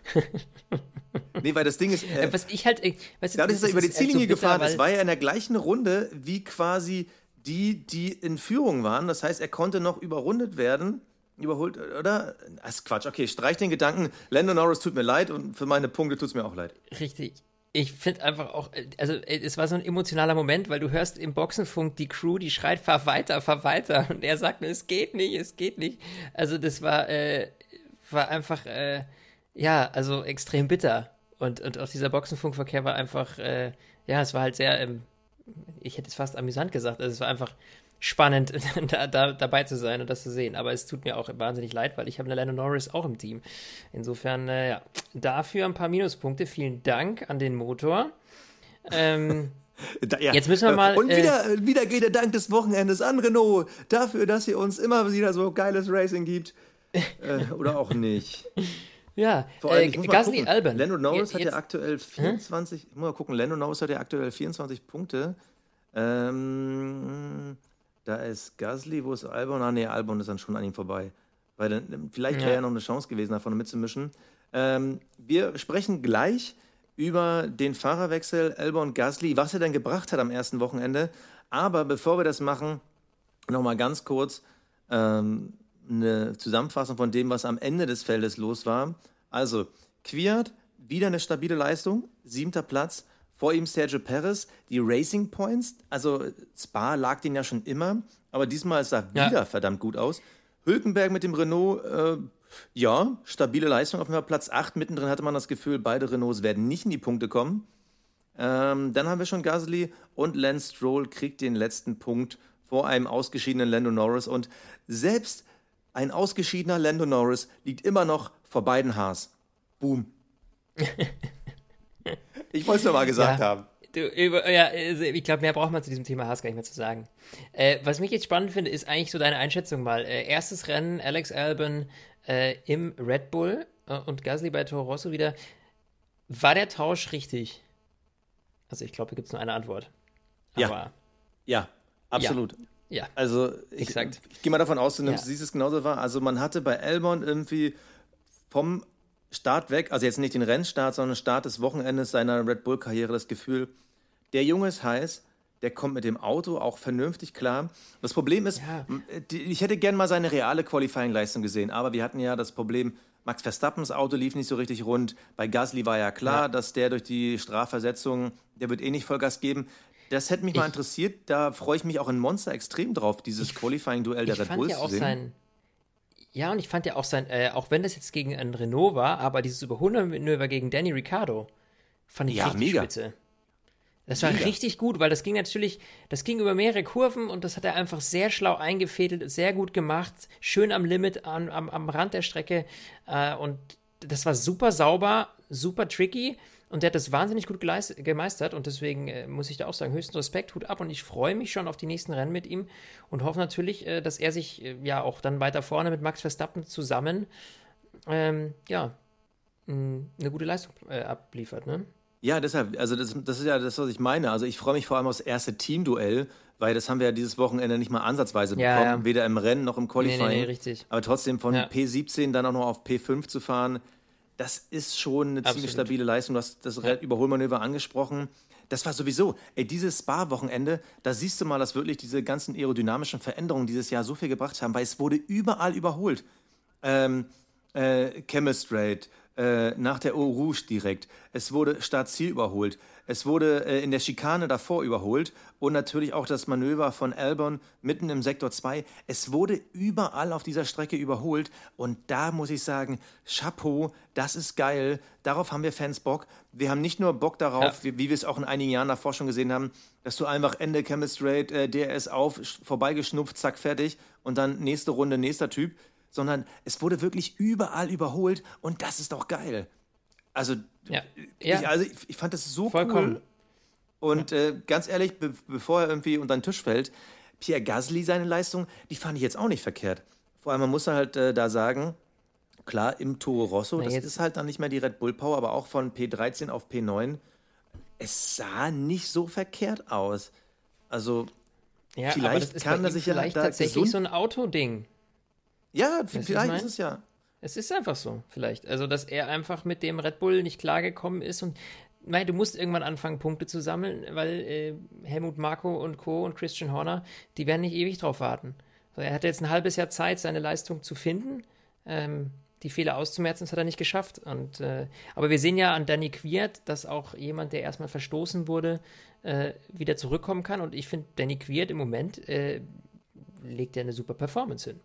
Speaker 2: nee, weil das Ding ist. Äh,
Speaker 3: was ich halt. Äh,
Speaker 2: weißt du, dadurch, dass er über die Ziellinie so gefahren ist, war er in der gleichen Runde wie quasi die, die in Führung waren. Das heißt, er konnte noch überrundet werden. Überholt, oder? Das ist Quatsch. Okay, streich den Gedanken. Lando Norris tut mir leid und für meine Punkte tut es mir auch leid.
Speaker 3: Richtig. Ich finde einfach auch, also es war so ein emotionaler Moment, weil du hörst im Boxenfunk die Crew, die schreit, fahr weiter, fahr weiter. Und er sagt, es geht nicht, es geht nicht. Also das war, äh, war einfach, äh, ja, also extrem bitter. Und, und auch dieser Boxenfunkverkehr war einfach, äh, ja, es war halt sehr, ähm, ich hätte es fast amüsant gesagt. Also es war einfach spannend, da, da, dabei zu sein und das zu sehen. Aber es tut mir auch wahnsinnig leid, weil ich habe eine Lando Norris auch im Team. Insofern, äh, ja, dafür ein paar Minuspunkte. Vielen Dank an den Motor. Ähm,
Speaker 2: da, ja. Jetzt müssen wir mal. Und wieder, äh, wieder geht der Dank des Wochenendes an Renault dafür, dass ihr uns immer wieder so geiles Racing gibt. äh, oder auch nicht.
Speaker 3: Ja,
Speaker 2: Vor allem, äh, Gasly Alban. Lando Norris jetzt, hat ja aktuell 24, hm? mal gucken, Lando Norris hat ja aktuell 24 Punkte. Ähm, da ist Gasly, wo ist Albon? Ah, nee, Albon ist dann schon an ihm vorbei. Weil dann, vielleicht wäre ja noch eine Chance gewesen, da vorne mitzumischen. Ähm, wir sprechen gleich über den Fahrerwechsel Albon Gasly, was er denn gebracht hat am ersten Wochenende. Aber bevor wir das machen, nochmal ganz kurz ähm, eine Zusammenfassung von dem, was am Ende des Feldes los war. Also, Quiert, wieder eine stabile Leistung, siebter Platz. Vor ihm Sergio Perez, die Racing Points, also Spa lag den ja schon immer, aber diesmal sah ja. wieder verdammt gut aus. Hülkenberg mit dem Renault, äh, ja, stabile Leistung auf Platz 8. Mittendrin hatte man das Gefühl, beide Renaults werden nicht in die Punkte kommen. Ähm, dann haben wir schon Gasly und Lance Stroll kriegt den letzten Punkt vor einem ausgeschiedenen Lando Norris. Und selbst ein ausgeschiedener Lando Norris liegt immer noch vor beiden Haas. Boom. ich wollte es nur mal gesagt ja. haben.
Speaker 3: Du, ja, also ich glaube, mehr braucht man zu diesem Thema Haas gar nicht mehr zu sagen. Äh, was mich jetzt spannend finde, ist eigentlich so deine Einschätzung mal. Äh, erstes Rennen, Alex Albon äh, im Red Bull. äh, und Gasly bei Toro Rosso wieder. War der Tausch richtig? Also ich glaube, hier gibt es nur eine Antwort.
Speaker 2: Aber ja, ja absolut.
Speaker 3: Ja.
Speaker 2: Also ich, Exakt. ich, ich gehe mal davon aus, du nimmst, ja. siehst es genauso war. Also man hatte bei Elmon irgendwie vom Start weg, also jetzt nicht den Rennstart, sondern Start des Wochenendes seiner Red Bull-Karriere das Gefühl, der Junge ist heiß, der kommt mit dem Auto auch vernünftig klar. Das Problem ist, ja. ich hätte gern mal seine reale Qualifying-Leistung gesehen, aber wir hatten ja das Problem, Max Verstappens Auto lief nicht so richtig rund. Bei Gasly war ja klar, ja. dass der durch die Strafversetzung, der wird eh nicht Vollgas geben. Das hätte mich ich, mal interessiert. Da freue ich mich auch in Monster extrem drauf, dieses Qualifying-Duell der Red Bulls ja
Speaker 3: zu sehen. Sein, ja, und ich fand ja auch sein, äh, auch wenn das jetzt gegen ein Renault war, aber dieses Überholmanöver gegen Danny Ricciardo fand ich ja, richtig mega. spitze. Das war Mega. richtig gut, weil das ging natürlich, das ging über mehrere Kurven und das hat er einfach sehr schlau eingefädelt, sehr gut gemacht, schön am Limit, am, am, am Rand der Strecke äh, und das war super sauber, super tricky und der hat das wahnsinnig gut gemeistert und deswegen äh, muss ich da auch sagen, höchsten Respekt, Hut ab und ich freue mich schon auf die nächsten Rennen mit ihm und hoffe natürlich, äh, dass er sich äh, ja auch dann weiter vorne mit Max Verstappen zusammen ähm, ja, mh, eine gute Leistung äh, abliefert, ne?
Speaker 2: Ja, deshalb, also das, das ist ja das, was ich meine. Also ich freue mich vor allem aufs erste Teamduell, weil das haben wir ja dieses Wochenende nicht mal ansatzweise ja, bekommen, ja. weder im Rennen noch im Qualifying. Nee, nee, nee,
Speaker 3: richtig.
Speaker 2: Aber trotzdem von ja. P17 dann auch noch auf P5 zu fahren, das ist schon eine Absolut. ziemlich stabile Leistung. Du hast das Überholmanöver angesprochen. Das war sowieso, ey, dieses Spa-Wochenende, da siehst du mal, dass wirklich diese ganzen aerodynamischen Veränderungen dieses Jahr so viel gebracht haben, weil es wurde überall überholt. Ähm, äh, Chemistrate, äh, nach der Eau Rouge direkt. Es wurde Startziel überholt. Es wurde äh, in der Schikane davor überholt und natürlich auch das Manöver von Albon mitten im Sektor 2. Es wurde überall auf dieser Strecke überholt und da muss ich sagen, Chapeau, das ist geil. Darauf haben wir Fans Bock. Wir haben nicht nur Bock darauf, ja. wie, wie wir es auch in einigen Jahren davor schon gesehen haben, dass du einfach Ende Chemistrate, äh, DRS auf, vorbeigeschnupft, zack, fertig und dann nächste Runde, nächster Typ sondern es wurde wirklich überall überholt und das ist doch geil. Also, ja. Ich, also ich, ich, fand das so Vollkommen. cool. Und ja. äh, ganz ehrlich, be bevor er irgendwie unter den Tisch fällt, Pierre Gasly, seine Leistung, die fand ich jetzt auch nicht verkehrt. Vor allem, man muss halt äh, da sagen, klar, im Toro Rosso, Na, das ist halt dann nicht mehr die Red Bull Power, aber auch von P13 auf P9, es sah nicht so verkehrt aus. Also,
Speaker 3: ja, vielleicht kann er sich ja vielleicht tatsächlich so ein Autoding.
Speaker 2: Ja, weißt vielleicht ist es ja.
Speaker 3: Es ist einfach so, vielleicht. Also, dass er einfach mit dem Red Bull nicht klargekommen ist und Nein, du musst irgendwann anfangen, Punkte zu sammeln, weil äh, Helmut Marko und Co. und Christian Horner, die werden nicht ewig drauf warten. Also er hatte jetzt ein halbes Jahr Zeit, seine Leistung zu finden. Ähm, die Fehler auszumerzen, das hat er nicht geschafft. Und, äh, aber wir sehen ja an Danny Quiert, dass auch jemand, der erstmal verstoßen wurde, äh, wieder zurückkommen kann. Und ich finde, Danny Quiert im Moment äh, legt ja eine super Performance hin.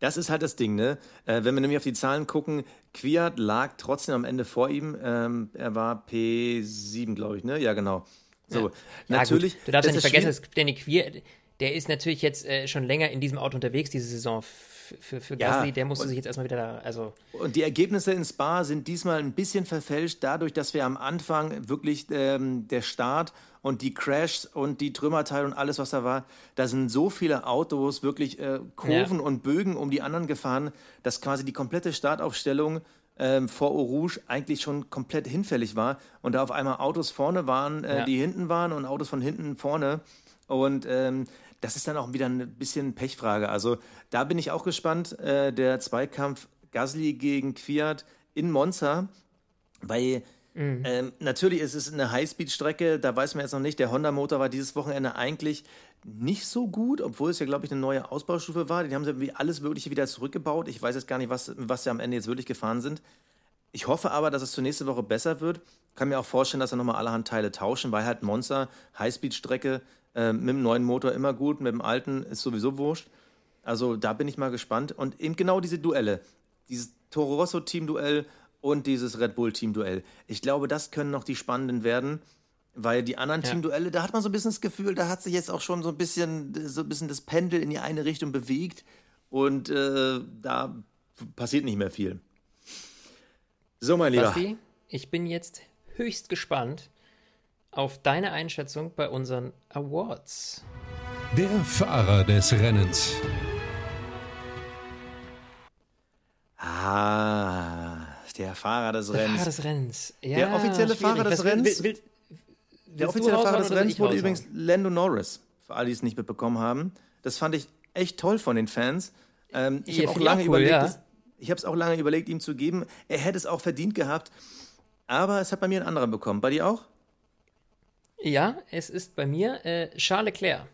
Speaker 2: Das ist halt das Ding, ne? Äh, wenn wir nämlich auf die Zahlen gucken, Quiert lag trotzdem am Ende vor ihm. Ähm, er war P7, glaube ich, ne? Ja, genau. So, ja. natürlich.
Speaker 3: Ja, du darfst ja nicht vergessen, dass Danny Quiert, der ist natürlich jetzt äh, schon länger in diesem Auto unterwegs diese Saison. Für, für Gasly, ja, der musste sich jetzt erstmal wieder da. Also
Speaker 2: und die Ergebnisse in Spa sind diesmal ein bisschen verfälscht, dadurch, dass wir am Anfang wirklich ähm, der Start und die Crashs und die Trümmerteile und alles, was da war, da sind so viele Autos, wirklich äh, Kurven ja. und Bögen um die anderen gefahren, dass quasi die komplette Startaufstellung ähm, vor Eau Rouge eigentlich schon komplett hinfällig war und da auf einmal Autos vorne waren, äh, ja. die hinten waren und Autos von hinten vorne und ähm, das ist dann auch wieder ein bisschen Pechfrage. Also da bin ich auch gespannt, äh, der Zweikampf Gasly gegen Fiat in Monza, weil Mhm. Ähm, natürlich ist es eine Highspeed-Strecke, da weiß man jetzt noch nicht. Der Honda-Motor war dieses Wochenende eigentlich nicht so gut, obwohl es ja, glaube ich, eine neue Ausbaustufe war. Die haben sie alles Mögliche wieder zurückgebaut. Ich weiß jetzt gar nicht, was, was sie am Ende jetzt wirklich gefahren sind. Ich hoffe aber, dass es zur nächsten Woche besser wird. Kann mir auch vorstellen, dass sie nochmal allerhand Teile tauschen, weil halt Monster, Highspeed-Strecke, äh, mit dem neuen Motor immer gut, mit dem alten ist sowieso wurscht. Also da bin ich mal gespannt. Und eben genau diese Duelle, dieses Toro Rosso-Team-Duell und dieses Red Bull-Team-Duell. Ich glaube, das können noch die spannenden werden, weil die anderen ja. Team-Duelle, da hat man so ein bisschen das Gefühl, da hat sich jetzt auch schon so ein bisschen, so ein bisschen das Pendel in die eine Richtung bewegt und äh, da passiert nicht mehr viel. So, mein Lieber. Basti,
Speaker 3: ich bin jetzt höchst gespannt auf deine Einschätzung bei unseren Awards.
Speaker 1: Der Fahrer des Rennens.
Speaker 2: Ah, Der Fahrer des
Speaker 3: Der
Speaker 2: Rennens.
Speaker 3: Fahrer des Rennens. Ja,
Speaker 2: Der offizielle
Speaker 3: schwierig.
Speaker 2: Fahrer des
Speaker 3: Was
Speaker 2: Rennens-
Speaker 3: Will, will,
Speaker 2: Der offizielle Fahrer des Rennens wurde übrigens Lando Norris, für alle, die es nicht mitbekommen haben. Das fand ich echt toll von den Fans. Ähm, ich
Speaker 3: Ja,
Speaker 2: habe auch lange
Speaker 3: auch cool,
Speaker 2: überlegt,
Speaker 3: ja.
Speaker 2: Ich habe es auch lange überlegt, ihm zu geben. Er hätte es auch verdient gehabt, aber es hat bei mir einen anderen bekommen. Bei dir auch?
Speaker 3: Ja, es ist bei mir äh, Charles Leclerc.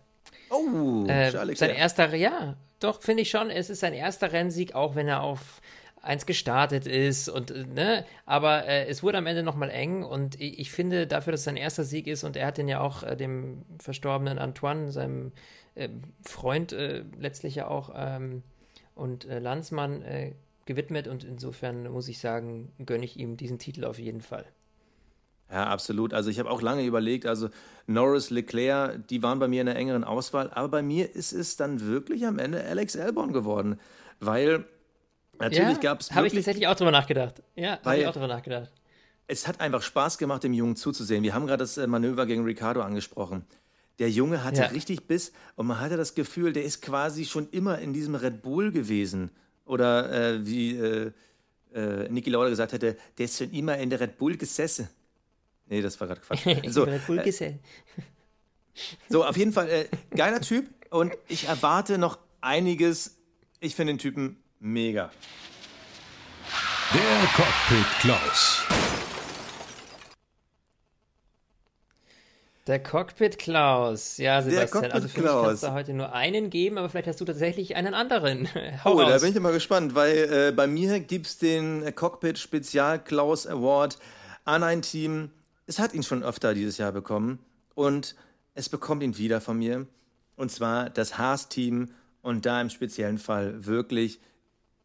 Speaker 2: Oh,
Speaker 3: Äh,
Speaker 2: Charles
Speaker 3: sein
Speaker 2: Leclerc.
Speaker 3: erster, ja, doch, finde ich schon. Es ist sein erster Rennsieg, auch wenn er auf eins gestartet ist und äh, ne, aber äh, es wurde am Ende nochmal eng und ich, ich finde dafür, dass es sein erster Sieg ist und er hat den ja auch äh, dem verstorbenen Antoine, seinem äh, Freund äh, letztlich ja auch ähm, und äh, Landsmann gewidmet und insofern muss ich sagen, gönne ich ihm diesen Titel auf jeden Fall.
Speaker 2: Ja, absolut. Also ich habe auch lange überlegt, also Norris, Leclerc, die waren bei mir in einer engeren Auswahl, aber bei mir ist es dann wirklich am Ende Alex Albon geworden, weil natürlich gab es
Speaker 3: Habe ich tatsächlich auch drüber nachgedacht. Ja, habe ich auch drüber nachgedacht.
Speaker 2: Es hat einfach Spaß gemacht, dem Jungen zuzusehen. Wir haben gerade das äh, Manöver gegen Ricardo angesprochen. Der Junge hatte
Speaker 3: Ja.
Speaker 2: richtig Biss und man hatte das Gefühl, der ist quasi schon immer in diesem Red Bull gewesen. Oder äh, wie äh, äh, Niki Lauda gesagt hätte, der ist schon immer in der Red Bull gesessen. Nee, das war gerade Quatsch. So,
Speaker 3: Red Bull
Speaker 2: äh,
Speaker 3: Gesell.
Speaker 2: so, auf jeden Fall äh, geiler Typ und ich erwarte noch einiges. Ich finde den Typen mega.
Speaker 1: Der Cockpit Klaus.
Speaker 3: Der Cockpit Klaus. Ja, Sebastian.
Speaker 2: Cockpit
Speaker 3: also für mich
Speaker 2: Klaus.
Speaker 3: kannst du heute nur einen geben, aber vielleicht hast du tatsächlich einen anderen. Hau
Speaker 2: Oh, da
Speaker 3: raus.
Speaker 2: bin ich immer gespannt, weil äh, bei mir gibt es den Cockpit Spezial Klaus Award an ein Team. Es hat ihn schon öfter dieses Jahr bekommen und es bekommt ihn wieder von mir. Und zwar das Haas-Team und da im speziellen Fall wirklich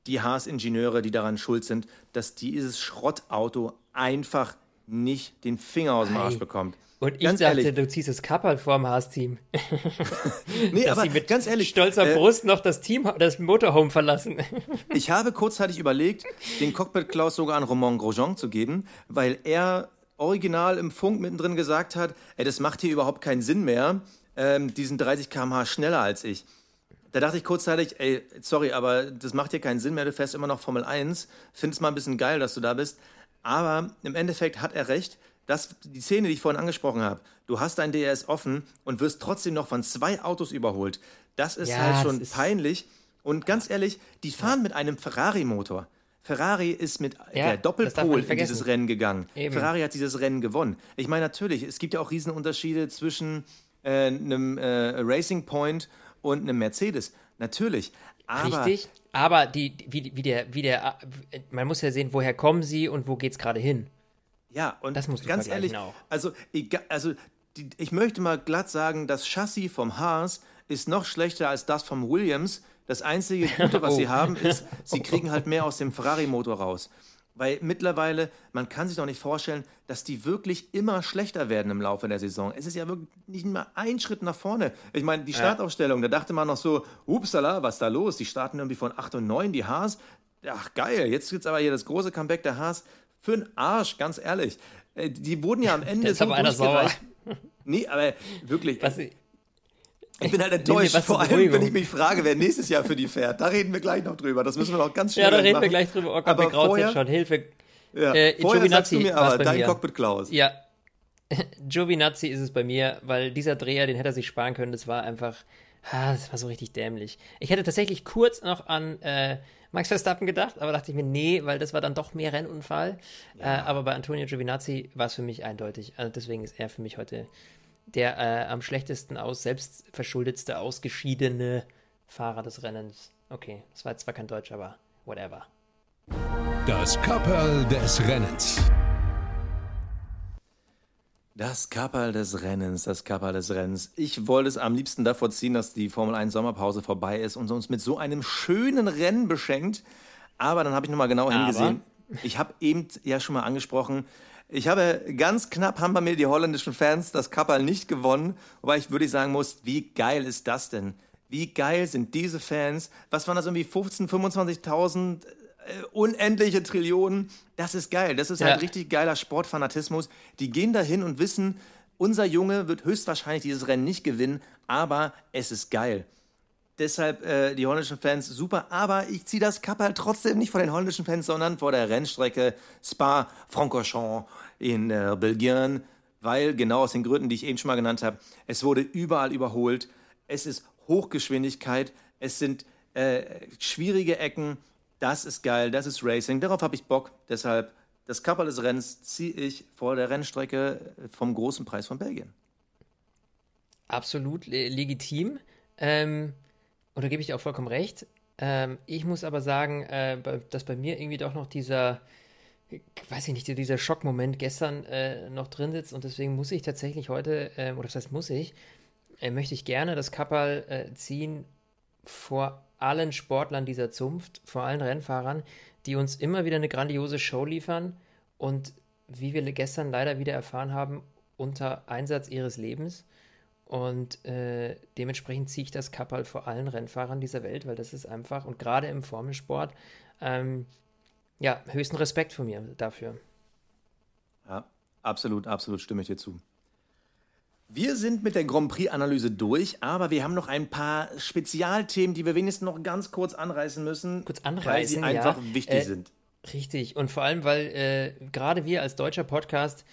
Speaker 2: die Haas-Ingenieure, die daran schuld sind, dass dieses Schrottauto einfach nicht den Finger aus dem Arsch bekommt.
Speaker 3: Und ich
Speaker 2: Ganz
Speaker 3: dachte,
Speaker 2: ehrlich.
Speaker 3: du ziehst das Kapperl vorm Haas-Team.
Speaker 2: Nee,
Speaker 3: Dass
Speaker 2: aber
Speaker 3: sie mit
Speaker 2: ganz ehrlich,
Speaker 3: stolzer
Speaker 2: äh,
Speaker 3: Brust noch das Team, das Motorhome verlassen.
Speaker 2: Ich habe kurzzeitig überlegt, den Cockpit Klaus sogar an Romain Grosjean zu geben, weil er original im Funk mittendrin gesagt hat, ey, das macht hier überhaupt keinen Sinn mehr, ähm, diesen 30 km/h schneller als ich. Da dachte ich kurzzeitig, ey, sorry, aber das macht hier keinen Sinn mehr, du fährst immer noch Formel 1, find's mal ein bisschen geil, dass du da bist. Aber im Endeffekt hat er recht, dass die Szene, die ich vorhin angesprochen habe, du hast dein DRS offen und wirst trotzdem noch von zwei Autos überholt. Das ist
Speaker 3: Ja,
Speaker 2: halt schon
Speaker 3: ist-
Speaker 2: peinlich. Und ganz ehrlich, die fahren mit einem Ferrari-Motor. Ferrari ist mit
Speaker 3: Ja,
Speaker 2: der
Speaker 3: das
Speaker 2: Doppelpol in dieses Rennen gegangen.
Speaker 3: Eben.
Speaker 2: Ferrari hat dieses Rennen gewonnen. Ich meine, natürlich, es gibt ja auch Riesenunterschiede zwischen äh, einem äh, Racing Point und einem Mercedes. Natürlich. Aber
Speaker 3: Richtig. Aber die, wie, wie der, wie der, man muss ja sehen, woher kommen sie und wo geht's gerade hin.
Speaker 2: Ja, und
Speaker 3: Das musst du
Speaker 2: ganz ehrlich,
Speaker 3: auch.
Speaker 2: also, egal, also die, ich möchte mal glatt sagen, das Chassis vom Haas ist noch schlechter als das vom Williams. Das einzige Gute, was
Speaker 3: Oh.
Speaker 2: sie haben, ist, sie kriegen halt mehr aus dem Ferrari-Motor raus. Weil mittlerweile, man kann sich doch nicht vorstellen, dass die wirklich immer schlechter werden im Laufe der Saison. Es ist ja wirklich nicht mal ein Schritt nach vorne. Ich meine, die Startaufstellung, da dachte man noch so, upsala, was ist da los? Die starten irgendwie von 8 und 9, die Haas. Ach geil, jetzt gibt's aber hier das große Comeback der Haas. Für den Arsch, ganz ehrlich. Äh, Die wurden ja am Ende so
Speaker 3: aber einer
Speaker 2: durchgereicht. Nee, aber wirklich,
Speaker 3: Was,
Speaker 2: ich bin halt enttäuscht, vor allem, wenn ich mich frage, wer nächstes Jahr für die fährt. Da reden wir gleich noch drüber. Das müssen wir noch ganz schnell
Speaker 3: ja, da reden
Speaker 2: machen.
Speaker 3: wir gleich drüber. Oh Gott,
Speaker 2: Aber
Speaker 3: mir
Speaker 2: vorher-
Speaker 3: jetzt schon. Hilfe.
Speaker 2: Ja.
Speaker 3: Äh,
Speaker 2: Vorher sagst du
Speaker 3: Giovinazzi
Speaker 2: mir aber, dein
Speaker 3: mir.
Speaker 2: Cockpit Klaus.
Speaker 3: Ja. Giovinazzi ist es bei mir, weil dieser Dreher, den hätte er sich sparen können. Das war einfach, ah, das war so richtig dämlich. Ich hätte tatsächlich kurz noch an äh, Max Verstappen gedacht, aber dachte ich mir, nee, weil das war dann doch mehr Rennunfall. Äh, aber bei Antonio Giovinazzi war es für mich eindeutig. Also deswegen ist er für mich heute der äh, am schlechtesten aus, selbstverschuldetste, ausgeschiedene Fahrer des Rennens. Okay, das war jetzt zwar kein Deutsch, aber whatever.
Speaker 1: Das Kapperl des Rennens.
Speaker 2: Das Kapperl des Rennens, das Kapperl des Rennens. Ich wollte es am liebsten davor ziehen, dass die Formel 1 Sommerpause vorbei ist und uns mit so einem schönen Rennen beschenkt. Aber dann habe ich nochmal genau
Speaker 3: Aber?
Speaker 2: hingesehen. Ich habe eben ja schon mal angesprochen, ich habe ganz knapp, haben bei mir die holländischen Fans das Kapperl nicht gewonnen, wobei ich würde sagen muss, wie geil ist das denn? Wie geil sind diese Fans? Was waren das irgendwie 15, 25.000 äh, unendliche Trillionen? Das ist geil. Das ist
Speaker 3: Ja.
Speaker 2: halt richtig geiler Sportfanatismus. Die gehen dahin und wissen, unser Junge wird höchstwahrscheinlich dieses Rennen nicht gewinnen, aber es ist geil. Deshalb äh, die holländischen Fans super, aber ich ziehe das Kapp halt trotzdem nicht vor den holländischen Fans, sondern vor der Rennstrecke Spa-Francorchamps in äh, Belgien, weil genau aus den Gründen, die ich eben schon mal genannt habe, es wurde überall überholt, es ist Hochgeschwindigkeit, es sind äh, schwierige Ecken, das ist geil, das ist Racing, darauf habe ich Bock, deshalb das Kappel des Rennens ziehe ich vor der Rennstrecke vom großen Preis von Belgien.
Speaker 3: Absolut legitim. Ähm, und da gebe ich dir auch vollkommen recht. Ähm, ich muss aber sagen, äh, dass bei mir irgendwie doch noch dieser, weiß ich nicht, dieser Schockmoment gestern äh, noch drin sitzt und deswegen muss ich tatsächlich heute, äh, oder das heißt muss ich, äh, möchte ich gerne das Kappal äh, ziehen vor allen Sportlern dieser Zunft, vor allen Rennfahrern, die uns immer wieder eine grandiose Show liefern und wie wir gestern leider wieder erfahren haben, unter Einsatz ihres Lebens. Und äh, dementsprechend ziehe ich das Kappal vor allen Rennfahrern dieser Welt, weil das ist einfach, und gerade im Formelsport, ähm, ja, höchsten Respekt von mir dafür.
Speaker 2: Ja, absolut, absolut stimme ich dir zu. Wir sind mit der Grand Prix-Analyse durch, aber wir haben noch ein paar Spezialthemen, die wir wenigstens noch ganz kurz anreißen müssen.
Speaker 3: Kurz anreißen,
Speaker 2: weil sie einfach
Speaker 3: ja.
Speaker 2: wichtig
Speaker 3: äh,
Speaker 2: sind.
Speaker 3: Richtig, und vor allem, weil äh, gerade wir als deutscher Podcast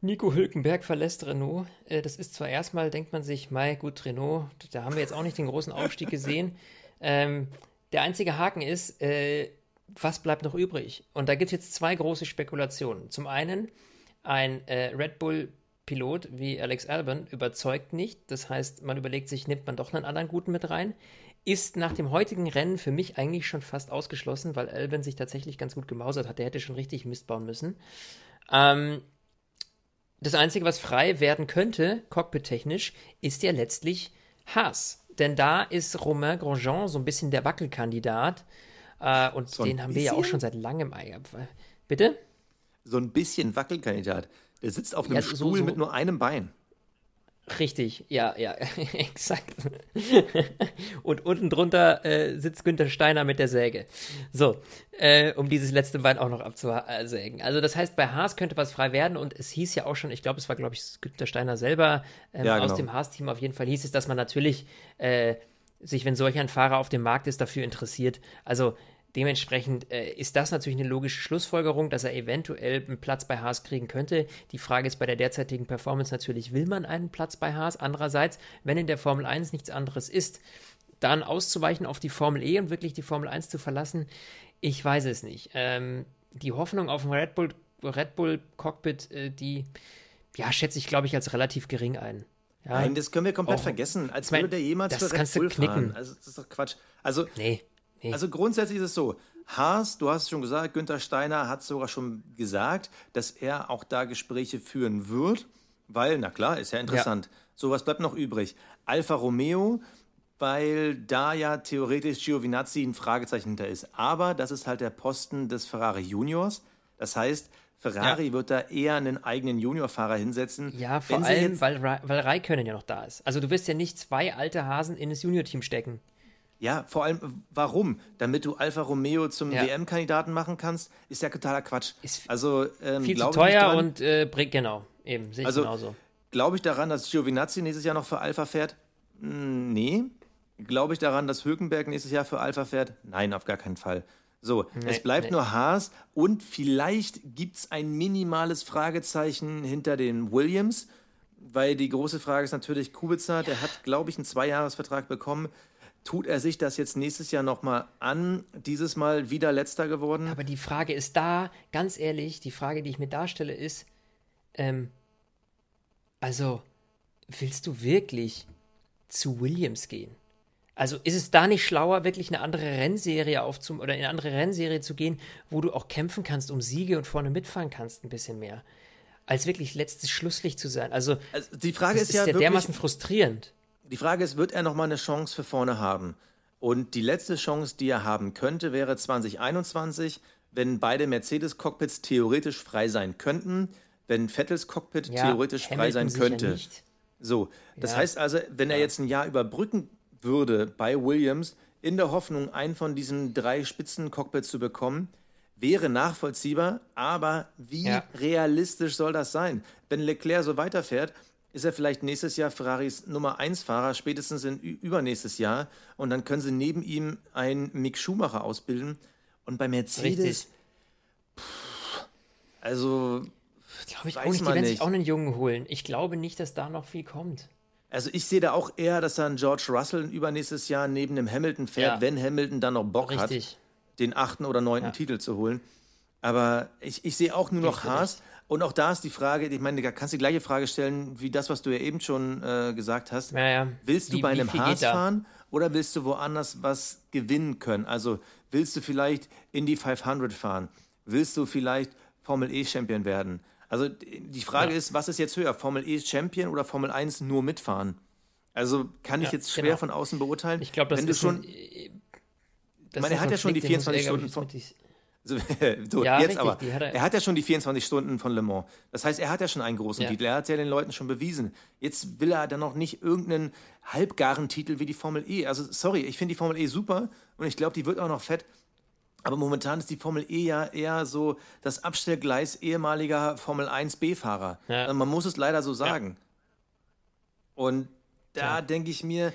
Speaker 3: Nico Hülkenberg verlässt Renault. Äh, das ist zwar erstmal, denkt man sich, Mai, gut, Renault, da haben wir jetzt auch nicht den großen Aufstieg gesehen. Ähm, der einzige Haken ist, äh, was bleibt noch übrig? Und da gibt es jetzt zwei große Spekulationen. Zum einen, ein äh, Red Bull-Pilot wie Alex Albon überzeugt nicht. Das heißt, man überlegt sich, nimmt man doch einen anderen Guten mit rein. Ist nach dem heutigen Rennen für mich eigentlich schon fast ausgeschlossen, weil Albon sich tatsächlich ganz gut gemausert hat. Der hätte schon richtig Mist bauen müssen. Ähm, das Einzige, was frei werden könnte, cockpit-technisch, ist ja letztlich Haas. Denn da ist Romain Grosjean so ein bisschen der Wackelkandidat. Äh, und so den haben wir ja auch schon seit langem. Bitte?
Speaker 2: So ein bisschen Wackelkandidat. Der sitzt auf einem ja, so, Stuhl so, mit nur einem Bein.
Speaker 3: Richtig, ja, ja, exakt. und unten drunter äh, sitzt Günther Steiner mit der Säge. So, äh, um dieses letzte Bein auch noch abzusägen. Also das heißt, bei Haas könnte was frei werden und es hieß ja auch schon, ich glaube, es war, glaube ich, Günther Steiner selber ähm, ja, genau. aus dem Haas-Team auf jeden Fall hieß es, dass man natürlich äh, sich, wenn solch ein Fahrer auf dem Markt ist, dafür interessiert. Also Dementsprechend äh, ist das natürlich eine logische Schlussfolgerung, dass er eventuell einen Platz bei Haas kriegen könnte. Die Frage ist bei der derzeitigen Performance natürlich, will man einen Platz bei Haas? Andererseits, wenn in der Formel 1 nichts anderes ist, dann auszuweichen auf die Formel E und wirklich die Formel 1 zu verlassen, ich weiß es nicht. Ähm, die Hoffnung auf ein Red Bull, Red Bull Cockpit, äh, die ja, schätze ich, glaube ich, als relativ gering ein. Ja,
Speaker 2: Nein, das können wir komplett auch, vergessen. Als würde der jemals
Speaker 3: das für Red Bull knicken. fahren.
Speaker 2: Also, das ist doch Quatsch. Also,
Speaker 3: nee.
Speaker 2: Nee. Also grundsätzlich ist es so, Haas, du hast es schon gesagt, Günther Steiner hat sogar schon gesagt, dass er auch da Gespräche führen wird, weil, na klar, ist ja interessant. Ja. So, was bleibt noch übrig? Alfa Romeo, weil da ja theoretisch Giovinazzi ein Fragezeichen hinter ist. Aber das ist halt der Posten des Ferrari Juniors. Das heißt, Ferrari ja. wird da eher einen eigenen Juniorfahrer hinsetzen.
Speaker 3: Ja, vor allem, weil, weil Raikkonen ja noch da ist. Also du wirst ja nicht zwei alte Hasen in das Junior-Team stecken.
Speaker 2: Ja, vor allem, warum? Damit du Alfa Romeo zum ja. WM-Kandidaten machen kannst, ist ja totaler Quatsch.
Speaker 3: Ist also, ähm, viel zu teuer und äh, bringt, genau, eben, sehe ich also, genauso.
Speaker 2: Glaube ich daran, dass Giovinazzi nächstes Jahr noch für Alfa fährt? Hm, nee. Glaube ich daran, dass Hülkenberg nächstes Jahr für Alfa fährt? Nein, auf gar keinen Fall. So, nee, es bleibt nee. nur Haas und vielleicht gibt es ein minimales Fragezeichen hinter den Williams, weil die große Frage ist natürlich Kubica, der hat, glaube ich, einen Zweijahresvertrag bekommen. Tut er sich das jetzt nächstes Jahr nochmal an? Dieses Mal wieder letzter geworden?
Speaker 3: Aber die Frage ist da, ganz ehrlich, die Frage, die ich mir darstelle, ist, ähm, also, willst du wirklich zu Williams gehen? Also ist es da nicht schlauer, wirklich eine andere Rennserie aufzum oder in eine andere Rennserie zu gehen, wo du auch kämpfen kannst um Siege und vorne mitfahren kannst, ein bisschen mehr, als wirklich letztes Schlusslicht zu sein? Also,
Speaker 2: also die Frage ist, ist ja,
Speaker 3: ja dermaßen frustrierend.
Speaker 2: Die Frage ist, wird er nochmal eine Chance für vorne haben? Und die letzte Chance, die er haben könnte, wäre 2021, wenn beide Mercedes-Cockpits theoretisch frei sein könnten, wenn Vettels Cockpit ja, theoretisch frei sein könnte. Ja so, das ja. heißt also, wenn er jetzt ein Jahr überbrücken würde bei Williams, in der Hoffnung, einen von diesen drei Spitzen-Cockpits zu bekommen, wäre nachvollziehbar, aber wie realistisch soll das sein? Wenn Leclerc so weiterfährt, ist er vielleicht nächstes Jahr Ferraris Nummer 1 Fahrer, spätestens in übernächstes Jahr. Und dann können sie neben ihm einen Mick Schumacher ausbilden. Und bei Mercedes, pff, also
Speaker 3: glaube ich auch nicht. Die werden nicht. sich auch einen Jungen holen. Ich glaube nicht, dass da noch viel kommt.
Speaker 2: Also ich sehe da auch eher, dass dann George Russell übernächstes Jahr neben dem Hamilton fährt, ja. wenn Hamilton dann noch Bock Richtig. hat, den achten oder neunten ja. Titel zu holen. Aber ich, ich sehe auch nur noch Haas. Und auch da ist die Frage, ich meine, da kannst du die gleiche Frage stellen, wie das, was du ja eben schon äh, gesagt hast.
Speaker 3: Ja, ja.
Speaker 2: Willst du wie, bei einem Haas fahren oder willst du woanders was gewinnen können? Also willst du vielleicht Indy 500 fahren? Willst du vielleicht Formel E Champion werden? Also die Frage ja. ist, was ist jetzt höher, Formel E Champion oder Formel 1 nur mitfahren? Also kann ich jetzt schwer genau. von außen beurteilen.
Speaker 3: Ich glaube, das
Speaker 2: wenn
Speaker 3: ist
Speaker 2: du schon.
Speaker 3: Ein,
Speaker 2: ich meine, er hat ja schon die 24 Stunden von. So, ja, jetzt richtig, aber. Er, er, hat ja schon die 24 Stunden von Le Mans. Das heißt, er hat ja schon einen großen ja. Titel. Er hat ja den Leuten schon bewiesen. Jetzt will er dann noch nicht irgendeinen halbgaren Titel wie die Formel E. Also, sorry, ich finde die Formel E super und ich glaube, die wird auch noch fett. Aber momentan ist die Formel E ja eher so das Abstellgleis ehemaliger Formel 1 B-Fahrer. Ja. Also, man muss es leider so sagen. Und da denke ich mir,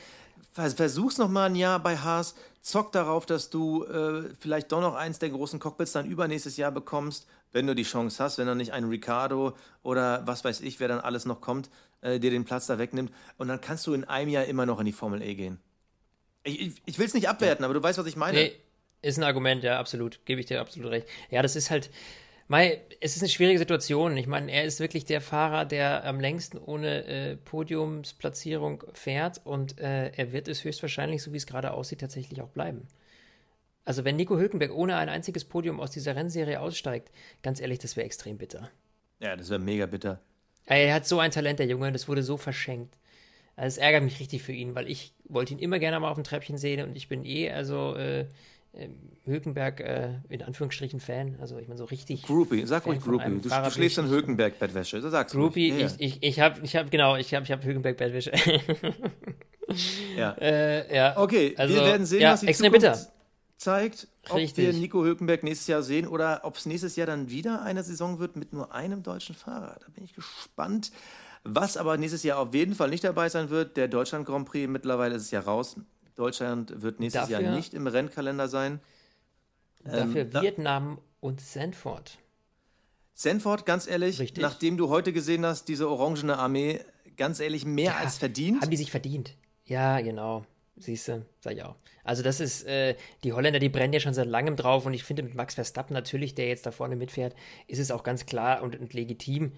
Speaker 2: versuch's noch mal ein Jahr bei Haas, zock darauf, dass du äh, vielleicht doch noch eins der großen Cockpits dann übernächstes Jahr bekommst, wenn du die Chance hast, wenn dann nicht ein Ricardo oder was weiß ich, wer dann alles noch kommt, äh, dir den Platz da wegnimmt. Und dann kannst du in einem Jahr immer noch in die Formel E gehen. Ich, ich, ich will es nicht abwerten, ja. aber du weißt, was ich meine. Nee,
Speaker 3: ist ein Argument, ja, absolut. Gebe ich dir absolut recht. Ja, das ist halt. Mei, es ist eine schwierige Situation. Ich meine, er ist wirklich der Fahrer, der am längsten ohne äh, Podiumsplatzierung fährt und äh, er wird es höchstwahrscheinlich, so wie es gerade aussieht, tatsächlich auch bleiben. Also wenn Nico Hülkenberg ohne ein einziges Podium aus dieser Rennserie aussteigt, ganz ehrlich, das wäre extrem bitter.
Speaker 2: Ja, das wäre mega bitter.
Speaker 3: Er hat so ein Talent, der Junge, das wurde so verschenkt. Also es ärgert mich richtig für ihn, weil ich wollte ihn immer gerne mal auf dem Treppchen sehen und ich bin eh, also äh, Hökenberg äh, in Anführungsstrichen Fan, also ich meine so richtig.
Speaker 2: Groupie, sag ruhig Groupie. Du, du schläfst in Hökenberg Bettwäsche, das sagst
Speaker 3: Groupie, du. Groupie, ich, ich, ich habe, ich hab, genau, ich habe ich hab Hökenberg Bettwäsche.
Speaker 2: ja.
Speaker 3: Äh, ja.
Speaker 2: Okay, also, wir werden sehen, ja, was die Zukunft bitter. zeigt, ob richtig. wir Nico Hökenberg nächstes Jahr sehen oder ob es nächstes Jahr dann wieder eine Saison wird mit nur einem deutschen Fahrer. Da bin ich gespannt. Was aber nächstes Jahr auf jeden Fall nicht dabei sein wird, der Deutschland Grand Prix, mittlerweile ist es ja raus, Deutschland wird nächstes dafür, Jahr nicht im Rennkalender sein.
Speaker 3: Dafür ähm, Vietnam und Sanford.
Speaker 2: Sanford, ganz ehrlich, Richtig. nachdem du heute gesehen hast, diese orangene Armee, ganz ehrlich, mehr ja, als verdient.
Speaker 3: Haben die sich verdient? Ja, genau. Siehst du, sag ich auch. Also das ist, äh, die Holländer, die brennen ja schon seit langem drauf und ich finde mit Max Verstappen natürlich, der jetzt da vorne mitfährt, ist es auch ganz klar und, und legitim,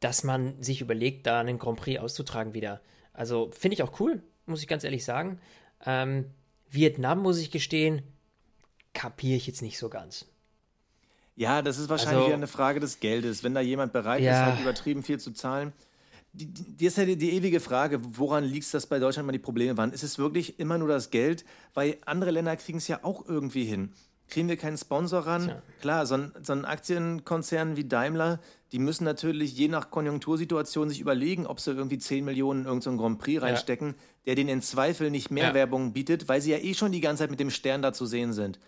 Speaker 3: dass man sich überlegt, da einen Grand Prix auszutragen wieder. Also finde ich auch cool, muss ich ganz ehrlich sagen. Ähm, Vietnam, muss ich gestehen, kapiere ich jetzt nicht so ganz.
Speaker 2: Ja, das ist wahrscheinlich also, eine Frage des Geldes. Wenn da jemand bereit ja. ist, halt übertrieben viel zu zahlen. Die, die ist ja die, die, ewige Frage, woran liegt es, dass bei Deutschland mal die Probleme waren? Ist es wirklich immer nur das Geld? Weil andere Länder kriegen es ja auch irgendwie hin kriegen wir keinen Sponsor ran. Tja. Klar, so ein, so ein, Aktienkonzern wie Daimler, die müssen natürlich je nach Konjunktursituation sich überlegen, ob sie irgendwie 10 Millionen in irgendeinen Grand Prix reinstecken, ja. der denen in Zweifel nicht mehr ja. Werbung bietet, weil sie ja eh schon die ganze Zeit mit dem Stern da zu sehen sind.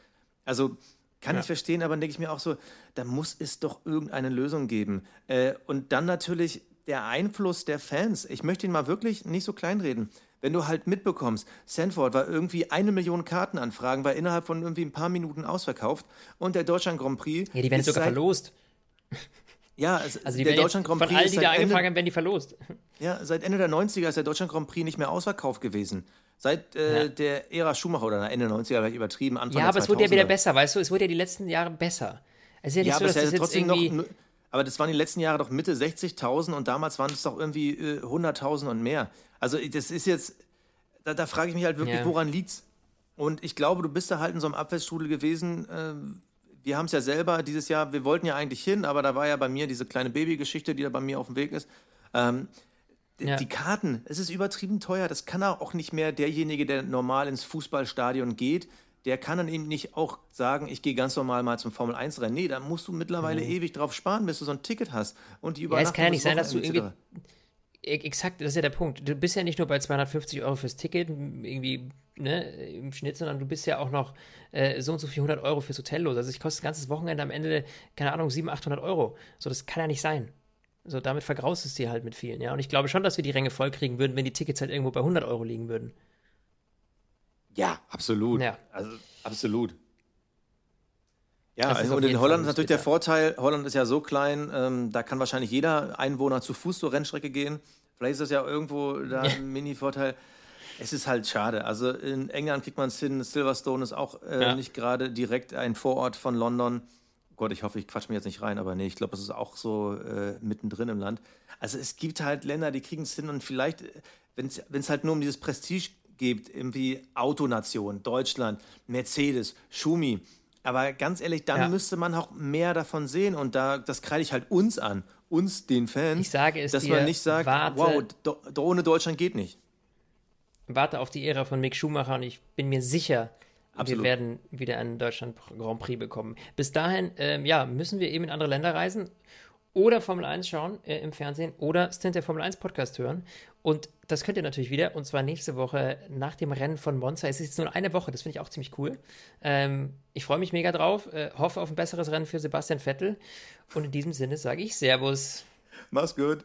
Speaker 2: Also kann ja. ich verstehen, aber dann denke ich mir auch so, da muss es doch irgendeine Lösung geben. Äh, und dann natürlich der Einfluss der Fans. Ich möchte ihn mal wirklich nicht so kleinreden wenn du halt mitbekommst, Sanford war irgendwie eine Million Kartenanfragen, war innerhalb von irgendwie ein paar Minuten ausverkauft und der Deutschland Grand Prix.
Speaker 3: Ja, die werden sogar verlost.
Speaker 2: Ja, es, also der Deutschland Grand Prix.
Speaker 3: Von allen, die da angefangen haben, werden die verlost.
Speaker 2: Ja, seit Ende der 90er ist der Deutschland Grand Prix nicht mehr ausverkauft gewesen. Seit äh, ja. der Ära Schumacher oder Ende der 90er wäre ich übertrieben, Anfang
Speaker 3: Ja, aber es wurde ja wieder besser, weißt du? Es wurde ja die letzten Jahre besser.
Speaker 2: Es ist ja nicht ja, so, dass das jetzt trotzdem irgendwie... noch aber das waren die letzten Jahre doch Mitte 60.000 und damals waren es doch irgendwie äh, 100.000 und mehr. Also das ist jetzt, da, da frage ich mich halt wirklich, ja. woran liegt's? Und ich glaube, du bist da halt in so einem Abwärtsstrudel gewesen. Äh, wir haben es ja selber dieses Jahr, wir wollten ja eigentlich hin, aber da war ja bei mir diese kleine Babygeschichte, die da bei mir auf dem Weg ist. Ähm, ja. Die Karten, es ist übertrieben teuer. Das kann auch nicht mehr derjenige, der normal ins Fußballstadion geht. Der kann dann eben nicht auch sagen, ich gehe ganz normal mal zum Formel 1 Rennen. Nee, da musst du mittlerweile mhm. ewig drauf sparen, bis du so ein Ticket hast. Und die
Speaker 3: Übernachtung. Ja, es kann ja nicht sein, dass du irgendwie Exakt, das ist ja der Punkt. Du bist ja nicht nur bei 250 Euro fürs Ticket, irgendwie ne, im Schnitt, sondern du bist ja auch noch äh, so und so 400 Euro fürs Hotel los. Also, ich kostet ein ganzes Wochenende am Ende, keine Ahnung, 700, 800 Euro. So, das kann ja nicht sein. So, damit vergraust es dir halt mit vielen, ja. Und ich glaube schon, dass wir die Ränge voll kriegen würden, wenn die Tickets halt irgendwo bei 100 Euro liegen würden.
Speaker 2: Ja, absolut.
Speaker 3: Ja.
Speaker 2: Also, absolut. Ja, also, und in Holland ist natürlich der. Vorteil, Holland ist ja so klein, ähm, da kann wahrscheinlich jeder Einwohner zu Fuß zur Rennstrecke gehen. Vielleicht ist das ja irgendwo da ein Mini-Vorteil. Es ist halt schade. Also in England kriegt man es hin, Silverstone ist auch äh,
Speaker 3: Ja.
Speaker 2: nicht gerade direkt ein Vorort von London. Gott, ich hoffe, ich quatsch mir jetzt nicht rein, aber nee, ich glaube, das ist auch so äh, mittendrin im Land. Also es gibt halt Länder, die kriegen es hin und vielleicht, wenn es halt nur um dieses Prestige geht, irgendwie Autonation, Deutschland, Mercedes, Schumi. Aber ganz ehrlich, dann
Speaker 3: Ja.
Speaker 2: müsste man auch mehr davon sehen und da, das kreide ich halt uns an, uns, den Fans,
Speaker 3: Ich sage es
Speaker 2: dass
Speaker 3: dir,
Speaker 2: man nicht sagt,
Speaker 3: warte.
Speaker 2: wow, do, ohne Deutschland geht nicht.
Speaker 3: Warte auf die Ära von Mick Schumacher und ich bin mir sicher,
Speaker 2: Absolut.
Speaker 3: wir werden wieder einen Deutschland Grand Prix bekommen. Bis dahin, ähm, ja, müssen wir eben in andere Länder reisen oder Formel 1 schauen äh, im Fernsehen oder Stint der Formel 1 Podcast hören. Und das könnt ihr natürlich wieder, und zwar nächste Woche nach dem Rennen von Monza. Es ist jetzt nur eine Woche, das finde ich auch ziemlich cool. Ähm, ich freue mich mega drauf, äh, hoffe auf ein besseres Rennen für Sebastian Vettel. Und in diesem Sinne sage ich Servus.
Speaker 2: Mach's gut.